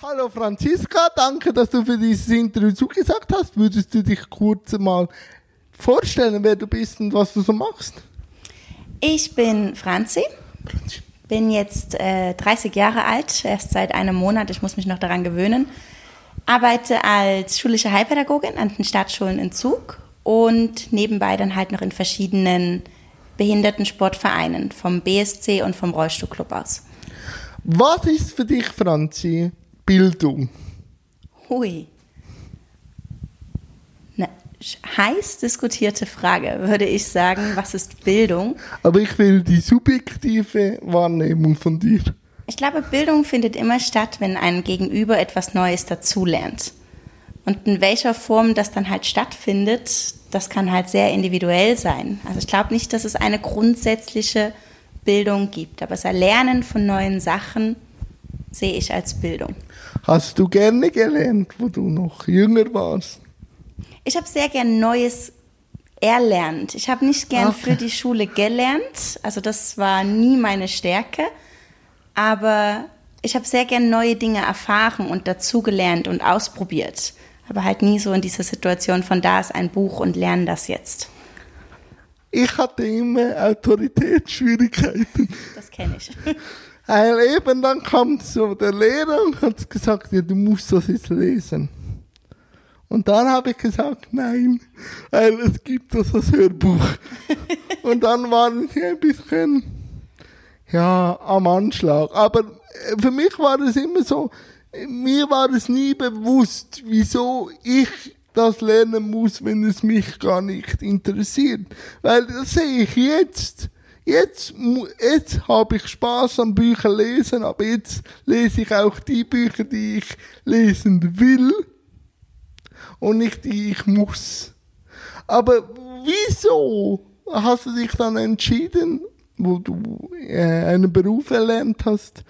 Hallo Franziska, danke, dass du für dieses Interview zugesagt hast. Würdest du dich kurz mal vorstellen, wer du bist und was du so machst? Ich bin Franzi, bin jetzt äh, 30 Jahre alt, erst seit einem Monat, ich muss mich noch daran gewöhnen. Arbeite als schulische Heilpädagogin an den Stadtschulen in Zug und nebenbei dann halt noch in verschiedenen Behindertensportvereinen vom BSC und vom Rollstuhlclub aus. Was ist für dich, Franzi, Bildung? Hui. Eine heiß diskutierte Frage, würde ich sagen. Was ist Bildung? Aber ich will die subjektive Wahrnehmung von dir. Ich glaube, Bildung findet immer statt, wenn ein Gegenüber etwas Neues dazulernt. Und in welcher Form das dann halt stattfindet, das kann halt sehr individuell sein. Also ich glaube nicht, dass es eine grundsätzliche Bildung gibt, aber das Erlernen von neuen Sachen sehe ich als Bildung. Hast du gerne gelernt, wo du noch jünger warst? Ich habe sehr gern Neues erlernt. Ich habe nicht gern Okay. für die Schule gelernt, also das war nie meine Stärke, aber ich habe sehr gern neue Dinge erfahren und dazugelernt und ausprobiert. Aber halt nie so in dieser Situation von da ist ein Buch und lerne das jetzt. Ich hatte immer Autoritätsschwierigkeiten. Das kenne ich. Weil eben dann kam so der Lehrer und hat gesagt, ja, du musst das jetzt lesen. Und dann habe ich gesagt, nein, weil es gibt das als Hörbuch. und dann waren sie ein bisschen, ja, am Anschlag. Aber äh, für mich war es immer so, mir war es nie bewusst, wieso ich das lernen muss, wenn es mich gar nicht interessiert. Weil das sehe ich jetzt. Jetzt, jetzt habe ich Spaß am Bücher lesen, aber jetzt lese ich auch die Bücher, die ich lesen will und nicht die ich muss. Aber wieso hast du dich dann entschieden, wo du äh, einen Beruf erlernt hast,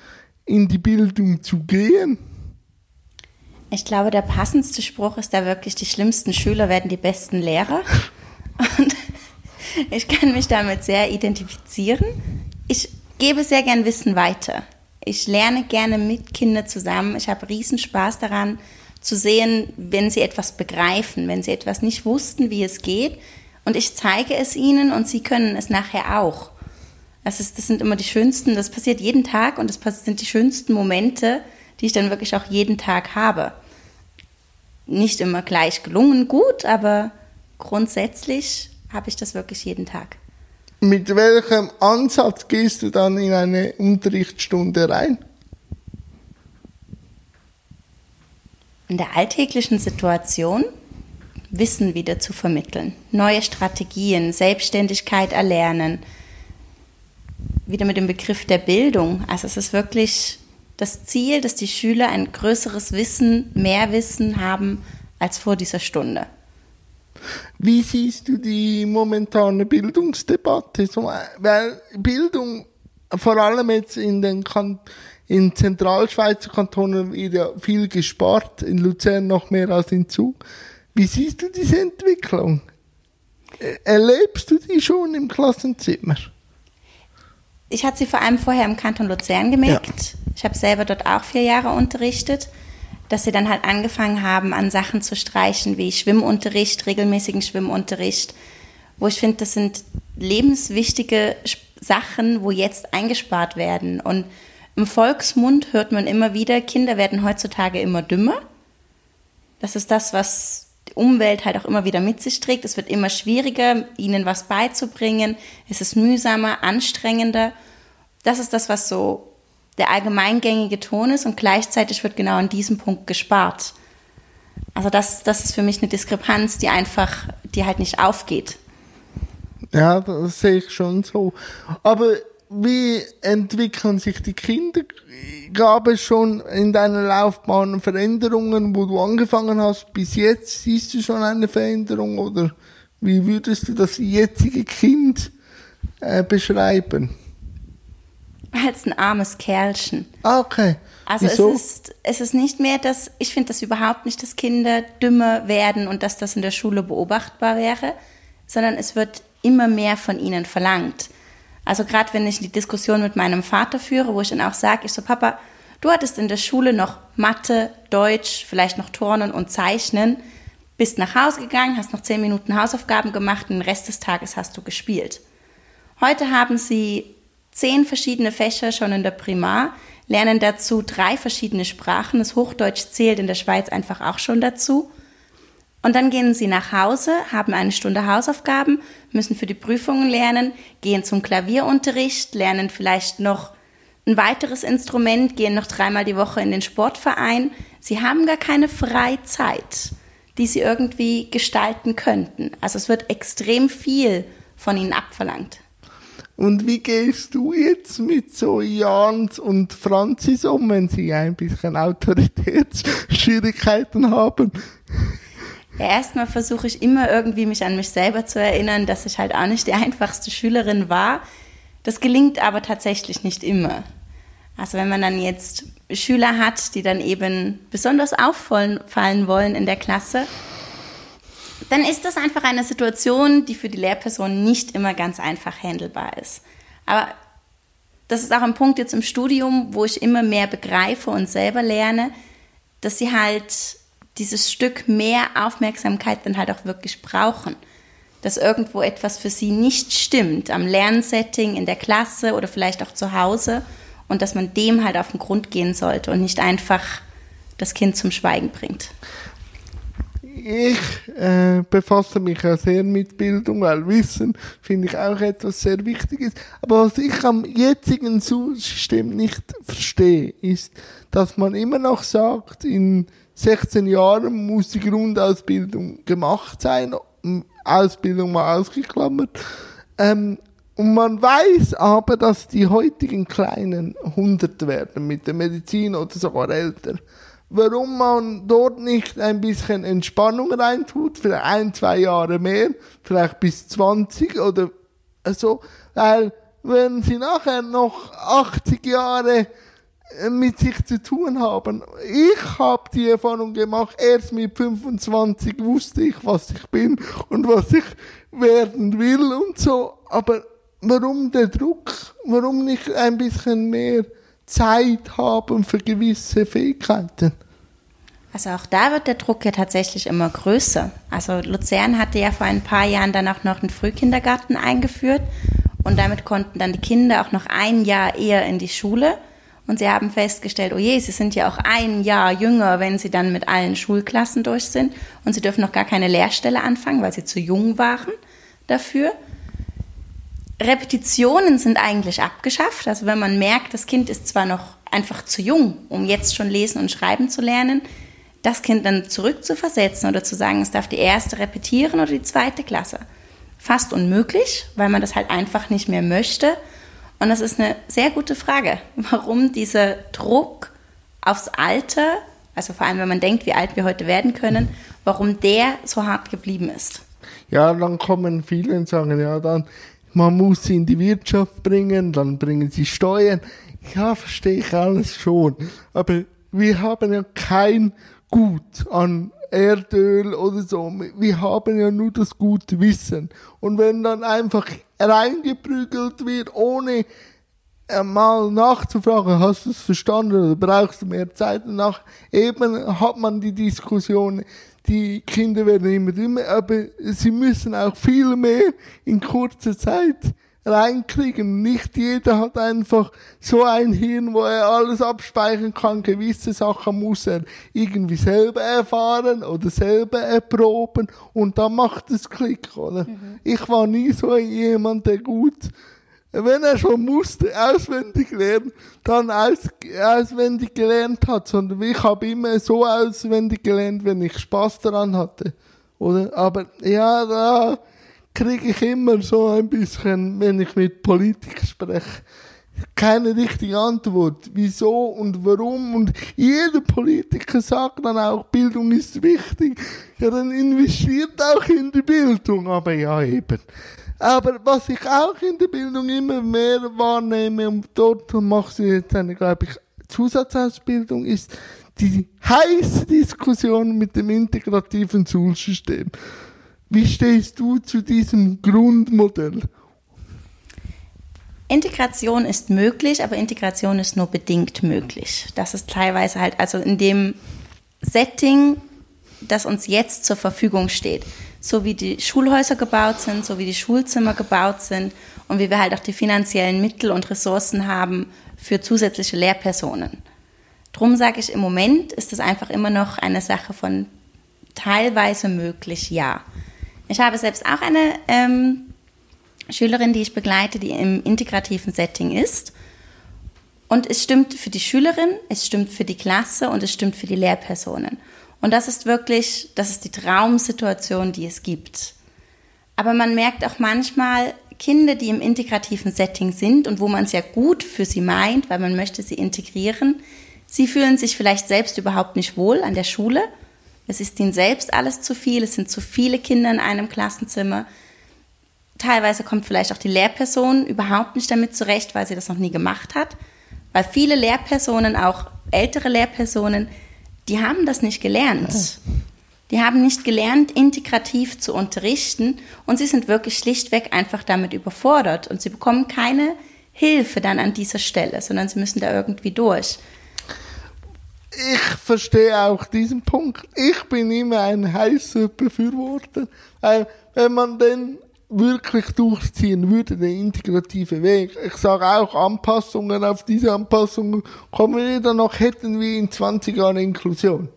in die Bildung zu gehen? Ich glaube, der passendste Spruch ist da wirklich, die schlimmsten Schüler werden die besten Lehrer. Und ich kann mich damit sehr identifizieren. Ich gebe sehr gern Wissen weiter. Ich lerne gerne mit Kindern zusammen. Ich habe riesen Spaß daran zu sehen, wenn sie etwas begreifen, wenn sie etwas nicht wussten, wie es geht. Und ich zeige es ihnen und sie können es nachher auch. Das, ist, das sind immer die schönsten, das passiert jeden Tag und das sind die schönsten Momente, die ich dann wirklich auch jeden Tag habe. Nicht immer gleich gelungen gut, aber grundsätzlich habe ich das wirklich jeden Tag. Mit welchem Ansatz gehst du dann in eine Unterrichtsstunde rein? In der alltäglichen Situation Wissen wieder zu vermitteln, neue Strategien, Selbstständigkeit erlernen, wieder mit dem Begriff der Bildung. Also es ist wirklich das Ziel, dass die Schüler ein größeres Wissen, mehr Wissen haben als vor dieser Stunde. Wie siehst du die momentane Bildungsdebatte? Weil Bildung, vor allem jetzt in den kan in Zentralschweizer Kantonen wird ja viel gespart, in Luzern noch mehr als in Zug. Wie siehst du diese Entwicklung? Äh, Erlebst du die schon im Klassenzimmer? Ich hatte sie vor allem vorher im Kanton Luzern gemerkt. Ich habe selber dort auch vier Jahre unterrichtet, dass sie dann halt angefangen haben, an Sachen zu streichen wie Schwimmunterricht, regelmäßigen Schwimmunterricht, wo ich finde, das sind lebenswichtige Sachen, wo jetzt eingespart werden. Und im Volksmund hört man immer wieder, Kinder werden heutzutage immer dümmer. Das ist das, was die Umwelt halt auch immer wieder mit sich trägt. Es wird immer schwieriger, ihnen was beizubringen. Es ist mühsamer, anstrengender. Das ist das, was so der allgemeingängige Ton ist und gleichzeitig wird genau an diesem Punkt gespart. Also das, das ist für mich eine Diskrepanz, die einfach, die halt nicht aufgeht. Ja, das sehe ich schon so. Aber wie entwickeln sich die Kinder? Gab es schon in deiner Laufbahn Veränderungen, wo du angefangen hast? Bis jetzt siehst du schon eine Veränderung oder wie würdest du das jetzige Kind äh, beschreiben? Als ein armes Kerlchen. Ah, okay. Also Wieso? es ist, es ist nicht mehr, dass ich finde das überhaupt nicht, dass Kinder dümmer werden und dass das in der Schule beobachtbar wäre, sondern es wird immer mehr von ihnen verlangt. Also gerade wenn ich die Diskussion mit meinem Vater führe, wo ich dann auch sage, ich so, Papa, Du hattest in der Schule noch Mathe, Deutsch, vielleicht noch Turnen und Zeichnen, bist nach Hause gegangen, hast noch zehn Minuten Hausaufgaben gemacht und den Rest des Tages hast du gespielt. Heute haben sie zehn verschiedene Fächer schon in der Primar, lernen dazu drei verschiedene Sprachen. Das Hochdeutsch zählt in der Schweiz einfach auch schon dazu. Und dann gehen sie nach Hause, haben eine Stunde Hausaufgaben, müssen für die Prüfungen lernen, gehen zum Klavierunterricht, lernen vielleicht noch ein weiteres Instrument, gehen noch dreimal die Woche in den Sportverein. Sie haben gar keine Freizeit, die sie irgendwie gestalten könnten. Also es wird extrem viel von ihnen abverlangt. Und wie gehst du jetzt mit so Jans und Franzis um, wenn sie ein bisschen Autoritätsschwierigkeiten haben? Ja, erstmal versuche ich immer irgendwie mich an mich selber zu erinnern, dass ich halt auch nicht die einfachste Schülerin war. Das gelingt aber tatsächlich nicht immer. Also wenn man dann jetzt Schüler hat, die dann eben besonders auffallen wollen in der Klasse, dann ist das einfach eine Situation, die für die Lehrperson nicht immer ganz einfach handelbar ist. Aber das ist auch ein Punkt jetzt im Studium, wo ich immer mehr begreife und selber lerne, dass sie halt dieses Stück mehr Aufmerksamkeit dann halt auch wirklich brauchen. Dass irgendwo etwas für sie nicht stimmt, am Lernsetting, in der Klasse oder vielleicht auch zu Hause und dass man dem halt auf den Grund gehen sollte und nicht einfach das Kind zum Schweigen bringt. Ich äh, befasse mich auch sehr mit Bildung, weil Wissen finde ich auch etwas sehr Wichtiges. Aber was ich am jetzigen System nicht verstehe, ist, dass man immer noch sagt, in 16 Jahren muss die Grundausbildung gemacht sein, Ausbildung mal ausgeklammert. Ähm, und man weiß aber, dass die heutigen Kleinen 100 werden mit der Medizin oder sogar älter. Warum man dort nicht ein bisschen Entspannung reintut, vielleicht ein, zwei Jahre mehr, vielleicht bis 20 oder so, weil wenn sie nachher noch 80 Jahre mit sich zu tun haben. Ich habe die Erfahrung gemacht, erst mit 25 wusste ich, was ich bin und was ich werden will und so. Aber warum der Druck? Warum nicht ein bisschen mehr Zeit haben für gewisse Fähigkeiten? Also auch da wird der Druck ja tatsächlich immer größer. Also Luzern hatte ja vor ein paar Jahren dann auch noch einen Frühkindergarten eingeführt und damit konnten dann die Kinder auch noch ein Jahr eher in die Schule. Und sie haben festgestellt, oh je, sie sind ja auch ein Jahr jünger, wenn sie dann mit allen Schulklassen durch sind. Und sie dürfen noch gar keine Lehrstelle anfangen, weil sie zu jung waren dafür. Repetitionen sind eigentlich abgeschafft. Also wenn man merkt, das Kind ist zwar noch einfach zu jung, um jetzt schon lesen und schreiben zu lernen, das Kind dann zurückzuversetzen oder zu sagen, es darf die erste repetieren oder die zweite Klasse. Fast unmöglich, weil man das halt einfach nicht mehr möchte. Und das ist eine sehr gute Frage, warum dieser Druck aufs Alter, also vor allem wenn man denkt, wie alt wir heute werden können, warum der so hart geblieben ist. Ja, dann kommen viele und sagen, ja, dann, man muss sie in die Wirtschaft bringen, dann bringen sie Steuern. Ja, verstehe ich alles schon. Aber wir haben ja kein Gut an Erdöl oder so. Wir haben ja nur das gute Wissen. Und wenn dann einfach reingeprügelt wird, ohne mal nachzufragen, hast du es verstanden oder brauchst du mehr Zeit danach, eben hat man die Diskussion, die Kinder werden immer dümmer, aber sie müssen auch viel mehr in kurzer Zeit reinkriegen. Nicht jeder hat einfach so ein Hirn, wo er alles abspeichern kann. Gewisse Sachen muss er irgendwie selber erfahren oder selber erproben und dann macht es Klick, oder? Mhm. Ich war nie so jemand, der gut, wenn er schon musste, auswendig lernen, dann aus, auswendig gelernt hat, sondern ich habe immer so auswendig gelernt, wenn ich Spaß daran hatte, oder? Aber ja, da, kriege ich immer so ein bisschen, wenn ich mit Politikern spreche, keine richtige Antwort. Wieso und warum? Und jeder Politiker sagt dann auch, Bildung ist wichtig. Ja, dann investiert auch in die Bildung. Aber ja, eben. Aber was ich auch in der Bildung immer mehr wahrnehme, und dort mache ich jetzt eine, glaube ich, Zusatzausbildung, ist die heiße Diskussion mit dem integrativen Schulsystem. Wie stehst du zu diesem Grundmodell? Integration ist möglich, aber Integration ist nur bedingt möglich. Das ist teilweise halt, also in dem Setting, das uns jetzt zur Verfügung steht, so wie die Schulhäuser gebaut sind, so wie die Schulzimmer gebaut sind und wie wir halt auch die finanziellen Mittel und Ressourcen haben für zusätzliche Lehrpersonen. Drum sage ich, im Moment ist es einfach immer noch eine Sache von teilweise möglich, ja. Ich habe selbst auch eine ähm, Schülerin, die ich begleite, die im integrativen Setting ist. Und es stimmt für die Schülerin, es stimmt für die Klasse und es stimmt für die Lehrpersonen. Und das ist wirklich, das ist die Traumsituation, die es gibt. Aber man merkt auch manchmal, Kinder, die im integrativen Setting sind und wo man es ja gut für sie meint, weil man möchte sie integrieren, sie fühlen sich vielleicht selbst überhaupt nicht wohl an der Schule. Es ist ihnen selbst alles zu viel, es sind zu viele Kinder in einem Klassenzimmer. Teilweise kommt vielleicht auch die Lehrperson überhaupt nicht damit zurecht, weil sie das noch nie gemacht hat. Weil viele Lehrpersonen, auch ältere Lehrpersonen, die haben das nicht gelernt. Die haben nicht gelernt, integrativ zu unterrichten und sie sind wirklich schlichtweg einfach damit überfordert und sie bekommen keine Hilfe dann an dieser Stelle, sondern sie müssen da irgendwie durch. Ich verstehe auch diesen Punkt. Ich bin immer ein heißer Befürworter, weil wenn man den wirklich durchziehen würde, der integrative Weg. Ich sage auch Anpassungen auf diese Anpassungen kommen wir dann noch, hätten wir in 20 Jahren Inklusion.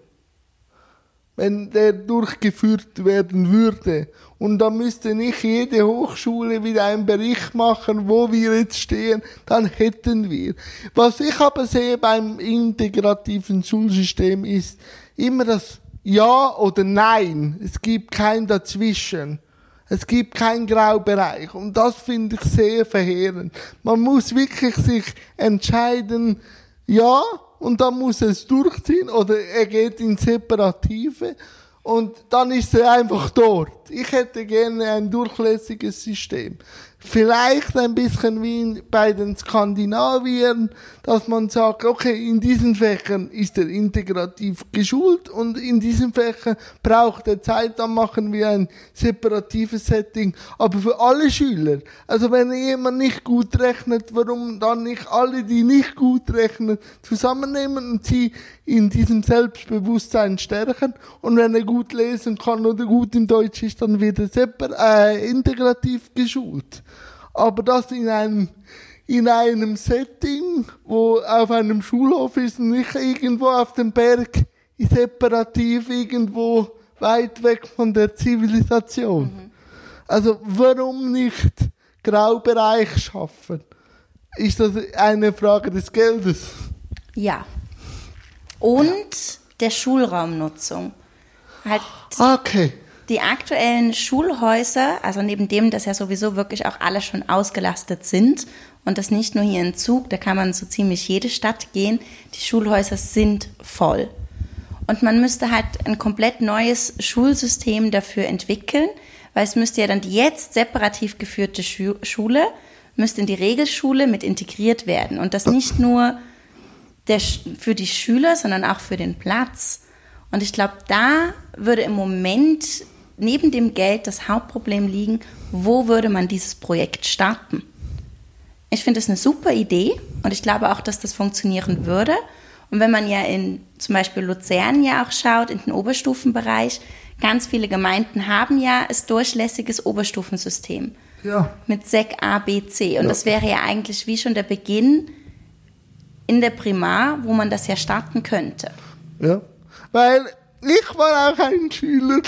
Wenn der durchgeführt werden würde. Und dann müsste nicht jede Hochschule wieder einen Bericht machen, wo wir jetzt stehen, dann hätten wir. Was ich aber sehe beim integrativen Schulsystem ist immer das Ja oder Nein. Es gibt kein Dazwischen. Es gibt keinen Graubereich. Und das finde ich sehr verheerend. Man muss wirklich sich entscheiden, ja, und dann muss es durchziehen, oder er geht in Separative, und dann ist er einfach dort. Ich hätte gerne ein durchlässiges System vielleicht ein bisschen wie bei den Skandinaviern, dass man sagt, okay, in diesen Fächern ist er integrativ geschult und in diesen Fächern braucht er Zeit, dann machen wir ein separatives Setting, aber für alle Schüler. Also wenn jemand nicht gut rechnet, warum dann nicht alle, die nicht gut rechnen, zusammennehmen und sie in diesem Selbstbewusstsein stärken und wenn er gut lesen kann oder gut in Deutsch ist, dann wird er separ äh, integrativ geschult aber das in einem, in einem Setting, wo auf einem Schulhof ist, nicht irgendwo auf dem Berg, separativ irgendwo weit weg von der Zivilisation. Mhm. Also warum nicht Graubereich schaffen? Ist das eine Frage des Geldes? Ja. Und der Schulraumnutzung. Halt okay die aktuellen Schulhäuser, also neben dem, dass ja sowieso wirklich auch alle schon ausgelastet sind und das nicht nur hier in Zug, da kann man so ziemlich jede Stadt gehen, die Schulhäuser sind voll. Und man müsste halt ein komplett neues Schulsystem dafür entwickeln, weil es müsste ja dann die jetzt separativ geführte Schule, müsste in die Regelschule mit integriert werden. Und das nicht nur der, für die Schüler, sondern auch für den Platz. Und ich glaube, da würde im Moment neben dem Geld das Hauptproblem liegen, wo würde man dieses Projekt starten? Ich finde es eine super Idee und ich glaube auch, dass das funktionieren würde. Und wenn man ja in zum Beispiel Luzern ja auch schaut, in den Oberstufenbereich, ganz viele Gemeinden haben ja ein durchlässiges Oberstufensystem. Ja. Mit SEC A, B, C. Und ja. das wäre ja eigentlich wie schon der Beginn in der Primar, wo man das ja starten könnte. Ja. Weil ich war auch ein Schüler,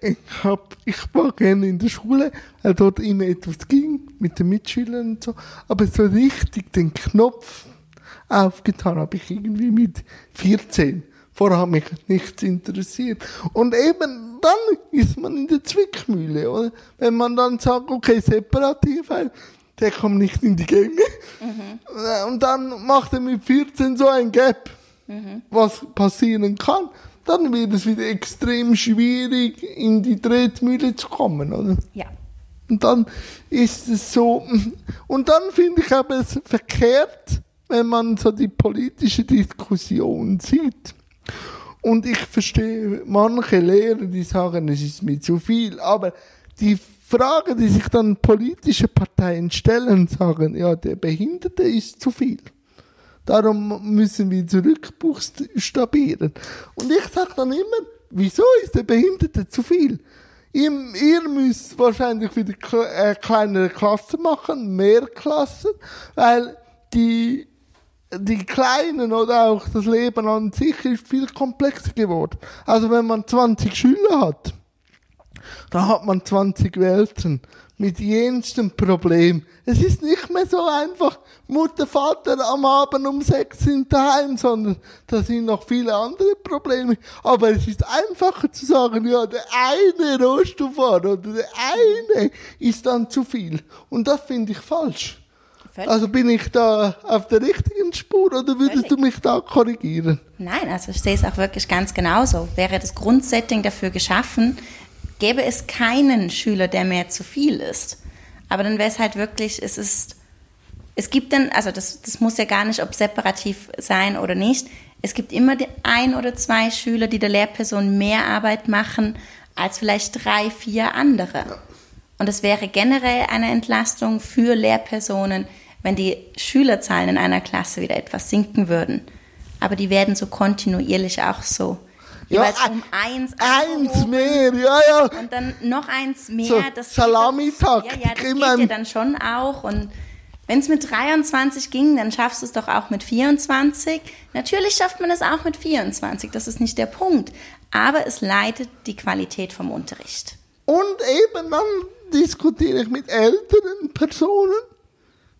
ich, hab, ich war gerne in der Schule, weil dort immer etwas ging mit den Mitschülern und so. Aber so richtig den Knopf aufgetan habe ich irgendwie mit 14. Vorher hat mich nichts interessiert. Und eben dann ist man in der Zwickmühle, oder? Wenn man dann sagt, okay, separativ, weil der kommt nicht in die Gänge. Mhm. Und dann macht er mit 14 so ein Gap, mhm. was passieren kann dann wird es wieder extrem schwierig, in die Tretmühle zu kommen, oder? Ja. Und dann ist es so, und dann finde ich aber es verkehrt, wenn man so die politische Diskussion sieht. Und ich verstehe manche Lehrer, die sagen, es ist mir zu viel, aber die Frage, die sich dann politische Parteien stellen, sagen, ja, der Behinderte ist zu viel. Darum müssen wir zurückbuchstabieren. Und ich sage dann immer, wieso ist der Behinderte zu viel? Ihr, ihr müsst wahrscheinlich wieder äh, kleinere Klassen machen, mehr Klassen, weil die, die Kleinen oder auch das Leben an sich ist viel komplexer geworden. Also wenn man 20 Schüler hat, da hat man 20 Welten mit jenstem Problem. Es ist nicht mehr so einfach, Mutter, Vater am Abend um sechs sind daheim, sondern da sind noch viele andere Probleme. Aber es ist einfacher zu sagen, ja, der eine Rohstofffahrer oder der eine ist dann zu viel. Und das finde ich falsch. Völlig. Also bin ich da auf der richtigen Spur oder würdest Völlig. du mich da korrigieren? Nein, also ich sehe es auch wirklich ganz genauso. Wäre das Grundsetting dafür geschaffen, gäbe es keinen Schüler, der mehr zu viel ist. Aber dann wäre es halt wirklich, es ist, es gibt dann, also das, das muss ja gar nicht, ob separativ sein oder nicht. Es gibt immer ein oder zwei Schüler, die der Lehrperson mehr Arbeit machen als vielleicht drei, vier andere. Und es wäre generell eine Entlastung für Lehrpersonen, wenn die Schülerzahlen in einer Klasse wieder etwas sinken würden. Aber die werden so kontinuierlich auch so jeweils ja, um eins. Eins mehr, ja, ja. Und dann noch eins mehr. So, das Salamitag. Ja, ja, das geht ja dann schon auch. Und wenn es mit 23 ging, dann schaffst du es doch auch mit 24. Natürlich schafft man es auch mit 24, das ist nicht der Punkt. Aber es leidet die Qualität vom Unterricht. Und eben dann diskutiere ich mit älteren Personen,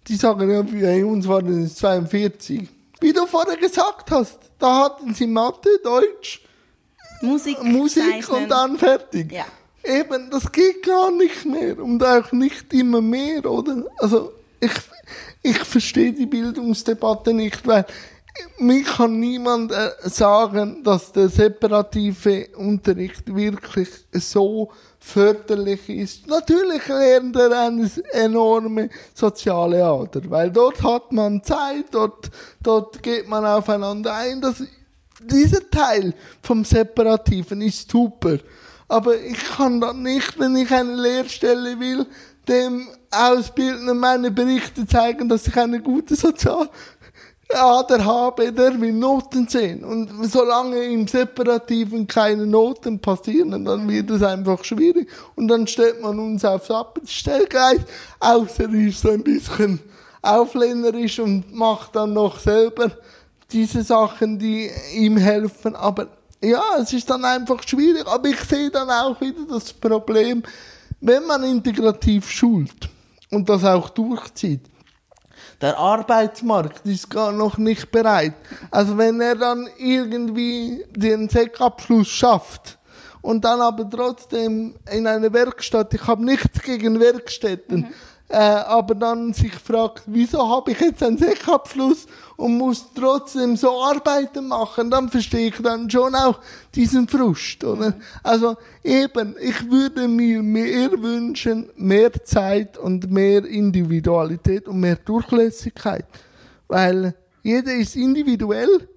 die sagen, ja, bei uns waren es 42. Wie du vorher gesagt hast, da hatten sie Mathe, Deutsch, Musik, Musik und dann fertig. Ja. Eben, das geht gar nicht mehr und auch nicht immer mehr, oder? Also ich, ich verstehe die Bildungsdebatte nicht, weil mir kann niemand äh, sagen, dass der separative Unterricht wirklich so förderlich ist. Natürlich lernt er eine enorme soziale Ader, weil dort hat man Zeit, dort, dort geht man aufeinander ein. Das dieser Teil vom Separativen ist super. Aber ich kann dann nicht, wenn ich eine Lehrstelle will, dem Ausbildner meine Berichte zeigen, dass ich eine gute Sozialader habe, der will Noten sehen. Und solange im Separativen keine Noten passieren, dann wird es einfach schwierig. Und dann stellt man uns aufs Abstellgleis, außer er ist so ein bisschen auflehnerisch und macht dann noch selber diese Sachen, die ihm helfen. Aber ja, es ist dann einfach schwierig. Aber ich sehe dann auch wieder das Problem, wenn man integrativ schult und das auch durchzieht. Der Arbeitsmarkt ist gar noch nicht bereit. Also wenn er dann irgendwie den Sekabschluss schafft und dann aber trotzdem in eine Werkstatt, ich habe nichts gegen Werkstätten, mhm äh, aber dann sich fragt, wieso habe ich jetzt einen Sekabschluss und muss trotzdem so Arbeiten machen, dann verstehe ich dann schon auch diesen Frust, oder? Also eben, ich würde mir mehr wünschen, mehr Zeit und mehr Individualität und mehr Durchlässigkeit, weil jeder ist individuell,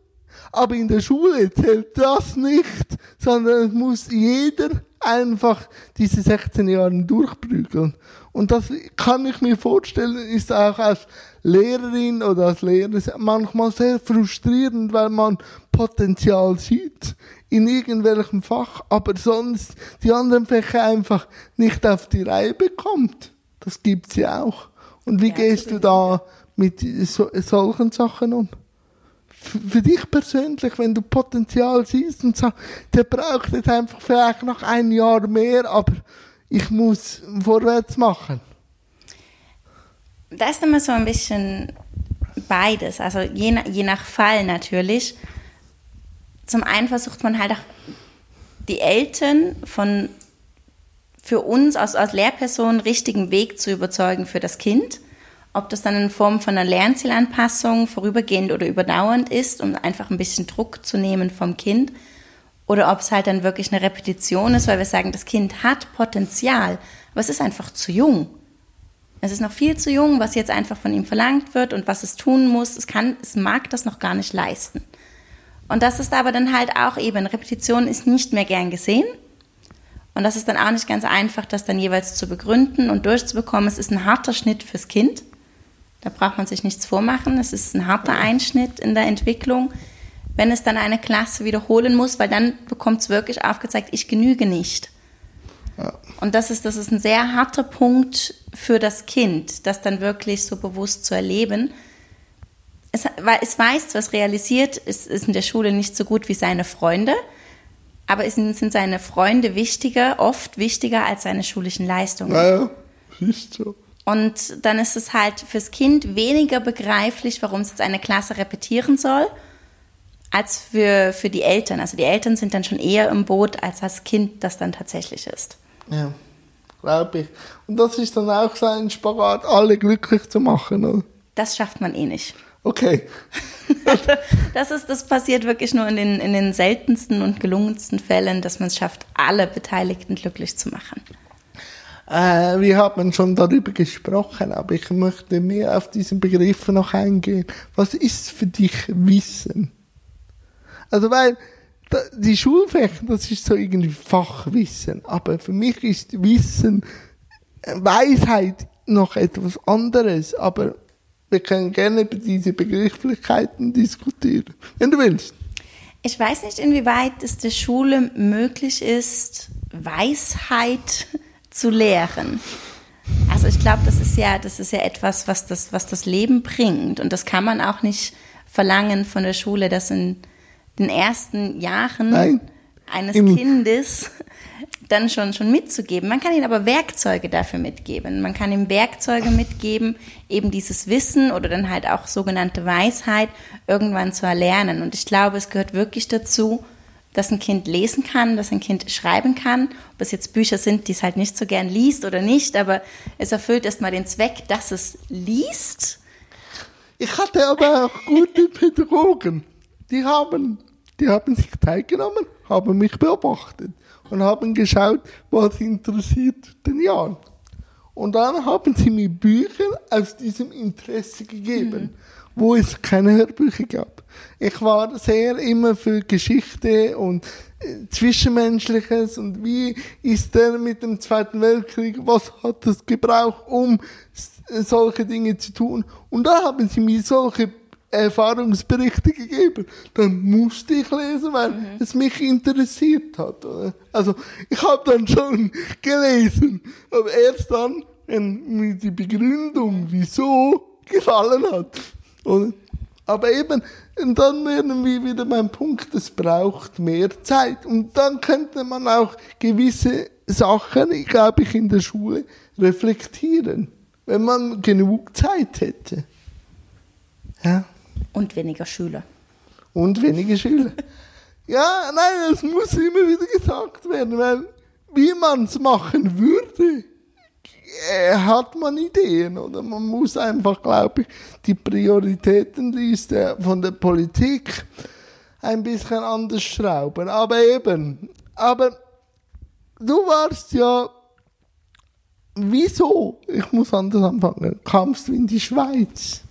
aber in der Schule zählt das nicht, sondern es muss jeder einfach diese 16 Jahre durchprügeln. Und das kann ich mir vorstellen, ist auch als Lehrerin oder als Lehrer manchmal sehr frustrierend, weil man Potenzial sieht in irgendwelchem Fach, aber sonst die anderen Fächer einfach nicht auf die Reihe bekommt. Das gibt's ja auch. Und wie ja, gehst du da mit so, solchen Sachen um? Für dich persönlich, wenn du Potenzial siehst und sagst, der braucht jetzt einfach vielleicht noch ein Jahr mehr, aber ich muss vorwärts machen? Da ist immer so ein bisschen beides, also je, je nach Fall natürlich. Zum einen versucht man halt auch die Eltern von für uns als, als Lehrperson richtigen Weg zu überzeugen für das Kind. Ob das dann in Form von einer Lernzielanpassung vorübergehend oder überdauernd ist, um einfach ein bisschen Druck zu nehmen vom Kind oder ob es halt dann wirklich eine Repetition ist, weil wir sagen, das Kind hat Potenzial, aber es ist einfach zu jung. Es ist noch viel zu jung, was jetzt einfach von ihm verlangt wird und was es tun muss. Es kann, es mag das noch gar nicht leisten. Und das ist aber dann halt auch eben, Repetition ist nicht mehr gern gesehen. Und das ist dann auch nicht ganz einfach, das dann jeweils zu begründen und durchzubekommen. Es ist ein harter Schnitt fürs Kind. Da braucht man sich nichts vormachen. Es ist ein harter Einschnitt in der Entwicklung, wenn es dann eine Klasse wiederholen muss, weil dann bekommt es wirklich aufgezeigt, ich genüge nicht. Ja. Und das ist, das ist ein sehr harter Punkt für das Kind, das dann wirklich so bewusst zu erleben. Es, es weiß, was realisiert, es ist in der Schule nicht so gut wie seine Freunde, aber es sind, seine Freunde wichtiger, oft wichtiger als seine schulischen Leistungen. Naja, ist so. Und dann ist es halt fürs Kind weniger begreiflich, warum es jetzt eine Klasse repetieren soll, als für, für die Eltern. Also die Eltern sind dann schon eher im Boot, als das Kind das dann tatsächlich ist. Ja, glaube ich. Und das ist dann auch so ein Spagat, alle glücklich zu machen, oder? Das schafft man eh nicht. Okay. das, ist, das passiert wirklich nur in den, in den seltensten und gelungensten Fällen, dass man es schafft, alle Beteiligten glücklich zu machen. Äh, wir haben schon darüber gesprochen, aber ich möchte mehr auf diesen Begriff noch eingehen. Was ist für dich Wissen? Also, weil die Schulfächer, das ist so irgendwie Fachwissen, aber für mich ist Wissen, äh, Weisheit noch etwas anderes, aber wir können gerne über diese Begrifflichkeiten diskutieren, wenn du willst. Ich weiß nicht, inwieweit es der Schule möglich ist, Weisheit zu lehren. Also ich glaube, das ist ja, das ist ja etwas, was das, was das Leben bringt. Und das kann man auch nicht verlangen von der Schule, dass in den ersten Jahren Nein. eines Im Kindes dann schon, schon mitzugeben. Man kann ihnen aber Werkzeuge dafür mitgeben. Man kann ihm Werkzeuge mitgeben, eben dieses Wissen oder dann halt auch sogenannte Weisheit irgendwann zu erlernen. Und ich glaube, es gehört wirklich dazu, dass ein Kind lesen kann, dass ein Kind schreiben kann. Ob es jetzt Bücher sind, die es halt nicht so gern liest oder nicht, aber es erfüllt erstmal den Zweck, dass es liest. Ich hatte aber auch gute Pädagogen. Die haben, die haben sich teilgenommen, haben mich beobachtet und haben geschaut, was interessiert den Jan. Und dann haben sie mir Bücher aus diesem Interesse gegeben. Mhm wo es keine Hörbücher gab. Ich war sehr immer für Geschichte und äh, Zwischenmenschliches und wie ist der mit dem Zweiten Weltkrieg, was hat das gebraucht, um solche Dinge zu tun. Und da haben sie mir solche Erfahrungsberichte gegeben. Dann musste ich lesen, weil mhm. es mich interessiert hat. Oder? Also ich habe dann schon gelesen, aber erst dann, wenn mir die Begründung, wieso, gefallen hat. Oder? Aber eben, und dann wir wieder beim Punkt, es braucht mehr Zeit. Und dann könnte man auch gewisse Sachen, glaube ich, in der Schule reflektieren, wenn man genug Zeit hätte. Ja. Und weniger Schüler. Und weniger Schüler. ja, nein, es muss immer wieder gesagt werden, weil wie man es machen würde, äh, hat man Ideen oder man muss einfach, glaube ich, die Prioritätenliste von der Politik ein bisschen anders schrauben. Aber eben, aber du warst ja, wieso, ich muss anders anfangen, kamst du in die Schweiz?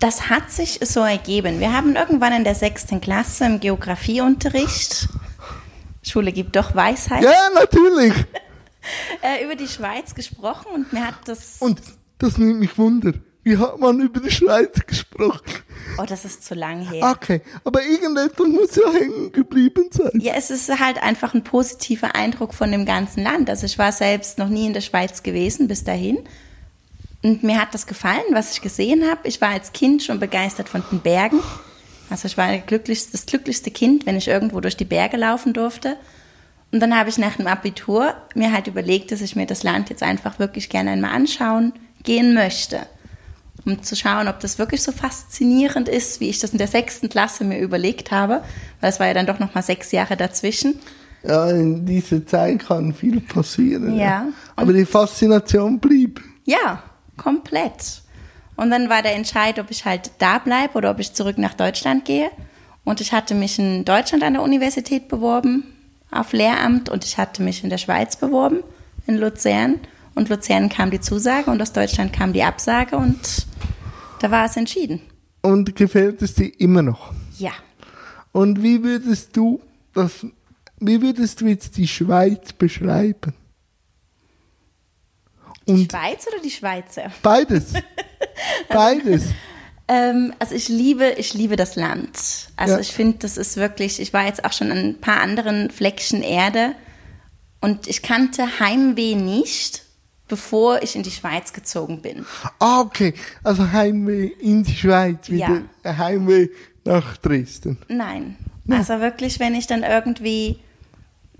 Das hat sich so ergeben. Wir haben irgendwann in der sechsten Klasse im Geografieunterricht, Schule gibt doch Weisheit. Ja, natürlich. Äh, über die Schweiz gesprochen und mir hat das. Und das nimmt mich Wunder. Wie hat man über die Schweiz gesprochen? Oh, das ist zu lang her. Okay, aber irgendetwas muss ja hängen geblieben sein. Ja, es ist halt einfach ein positiver Eindruck von dem ganzen Land. Also ich war selbst noch nie in der Schweiz gewesen bis dahin. Und mir hat das gefallen, was ich gesehen habe. Ich war als Kind schon begeistert von den Bergen. Also ich war das glücklichste Kind, wenn ich irgendwo durch die Berge laufen durfte. Und dann habe ich nach dem Abitur mir halt überlegt, dass ich mir das Land jetzt einfach wirklich gerne einmal anschauen gehen möchte. Um zu schauen, ob das wirklich so faszinierend ist, wie ich das in der sechsten Klasse mir überlegt habe. Weil es war ja dann doch noch mal sechs Jahre dazwischen. Ja, in dieser Zeit kann viel passieren. Ja. ja. Aber die Faszination blieb. Ja, komplett. Und dann war der Entscheid, ob ich halt da bleibe oder ob ich zurück nach Deutschland gehe. Und ich hatte mich in Deutschland an der Universität beworben, auf Lehramt und ich hatte mich in der Schweiz beworben, in Luzern. Und Luzern kam die Zusage und aus Deutschland kam die Absage und da war es entschieden. Und gefällt es dir immer noch? Ja. Und wie würdest du das wie würdest du jetzt die Schweiz beschreiben? Die Und Schweiz oder die Schweizer? beides. Beides. Ähm, also ich liebe, ich liebe das Land. Also Ja. ich finde, das ist wirklich, ich war jetzt auch schon an ein paar anderen Fleckchen Erde und ich kannte Heimweh nicht, bevor ich in die Schweiz gezogen bin. Ah, okay. Also Heimweh in die Schweiz, wieder Ja. Heimweh nach Dresden. Nein. Also wirklich, wenn ich dann irgendwie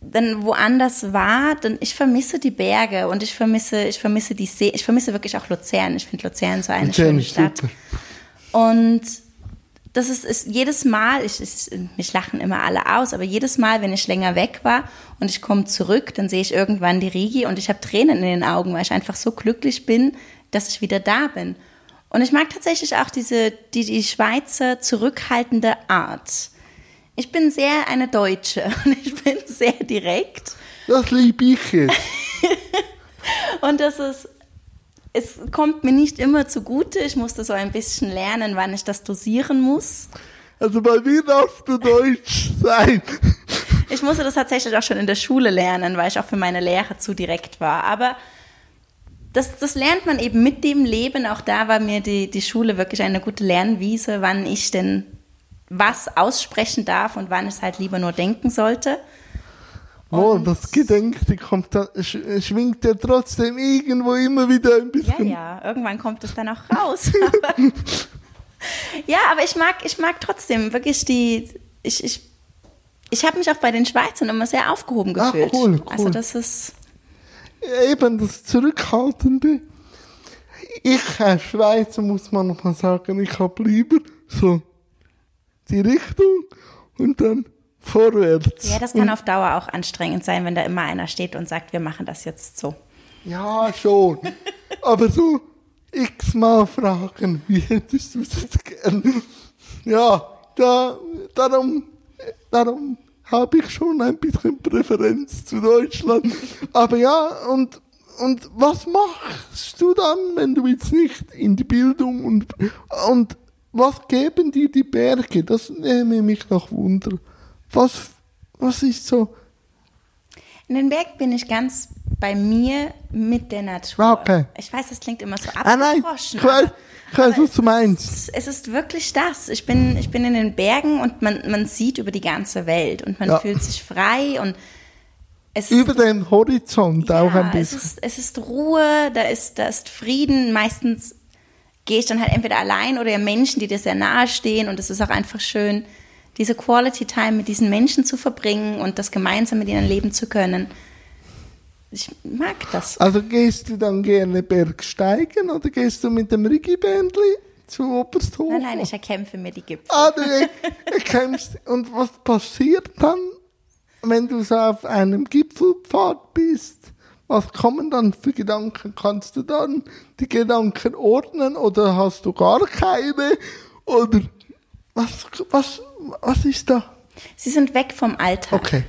dann woanders war, dann ich vermisse die Berge und ich vermisse, ich vermisse die See, ich vermisse wirklich auch Luzern. Ich finde Luzern so eine Luzern schöne Stadt. super. Und das ist, ist jedes Mal, ich, ich, mich lachen immer alle aus, aber jedes Mal, wenn ich länger weg war und ich komme zurück, dann sehe ich irgendwann die Rigi und ich habe Tränen in den Augen, weil ich einfach so glücklich bin, dass ich wieder da bin. Und ich mag tatsächlich auch diese, die, die Schweizer zurückhaltende Art. Ich bin sehr eine Deutsche und ich bin sehr direkt. Das liebe ich jetzt. Und das ist, es kommt mir nicht immer zugute. Ich musste so ein bisschen lernen, wann ich das dosieren muss. Also bei mir darfst du Deutsch sein. Ich musste das tatsächlich auch schon in der Schule lernen, weil ich auch für meine Lehre zu direkt war. Aber das, das lernt man eben mit dem Leben. Auch da war mir die, die Schule wirklich eine gute Lernwiese, wann ich denn was aussprechen darf und wann ich es halt lieber nur denken sollte. Oh, Und- das Gedenkte kommt da, sch, schwingt ja trotzdem irgendwo immer wieder ein Ja, bisschen. ja, irgendwann kommt es dann auch raus. Aber, ja, aber ich mag, ich mag trotzdem wirklich die. Ich, ich, ich habe mich auch bei den Schweizern immer sehr aufgehoben Ah, gefühlt. cool, cool. Also das ist. Eben das Zurückhaltende. Ich als Schweizer muss man noch mal sagen, ich habe lieber so die Richtung und dann vorwärts. Ja, das kann auf Dauer auch anstrengend sein, wenn da immer einer steht und sagt, wir machen das jetzt so. Ja, schon. Aber so x-mal fragen, wie hättest du es jetzt gern? Ja, da, darum, darum habe ich schon ein bisschen Präferenz zu Deutschland. Aber ja, und, und was machst du dann, wenn du jetzt nicht in die Bildung und, und was geben dir die Berge? Das nehme mich noch Wunder. Was, was ist so? In den Berg bin ich ganz bei mir mit der Natur. Ah, okay. Ich weiß, das klingt immer so Ah nein, abgedroschen. ich weiß, was du meinst. Es ist wirklich das. Ich bin, ich bin in den Bergen und man, man sieht über die ganze Welt und man Ja. fühlt sich frei und es ist, Über den Horizont auch ein ja, es bisschen. ist, es ist Ruhe, da ist, da ist Frieden. Meistens gehe ich dann halt entweder allein oder ja Menschen, die dir sehr nahe stehen und es ist auch einfach schön, diese Quality Time mit diesen Menschen zu verbringen und das gemeinsam mit ihnen leben zu können. Ich mag das. Also gehst du dann gerne bergsteigen oder gehst du mit dem Riggi-Bändli zu Obersthofen? Nein, nein, ich erkämpfe mir die Gipfel. Ah, du erkämpfst. Und was passiert dann, wenn du so auf einem Gipfelpfad bist? Was kommen dann für Gedanken? Kannst du dann die Gedanken ordnen oder hast du gar keine? Oder was, was, was ist da? Sie sind weg vom Alltag. Okay.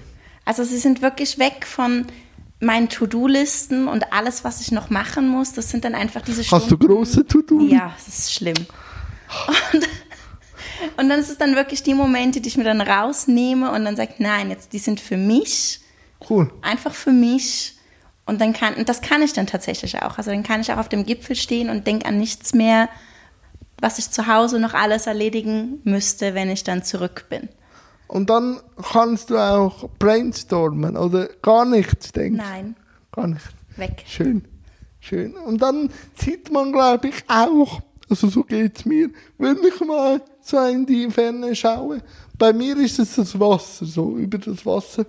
Also sie sind wirklich weg von meinen To-Do-Listen und alles, was ich noch machen muss. Das sind dann einfach diese Stunden. Hast du große To-Do? Ja, das ist schlimm. Und, und dann ist es dann wirklich die Momente, die ich mir dann rausnehme und dann sage, nein, jetzt die sind für mich, Cool. einfach für mich. Und dann kann, und das kann ich dann tatsächlich auch. Also dann kann ich auch auf dem Gipfel stehen und denke an nichts mehr, was ich zu Hause noch alles erledigen müsste, wenn ich dann zurück bin. Und dann kannst du auch brainstormen oder gar nichts denken. Nein, Gar nicht. weg. Schön. Schön. Und dann sieht man, glaube ich, auch, also so geht's mir, wenn ich mal so in die Ferne schaue. Bei mir ist es das Wasser, so über das Wasser,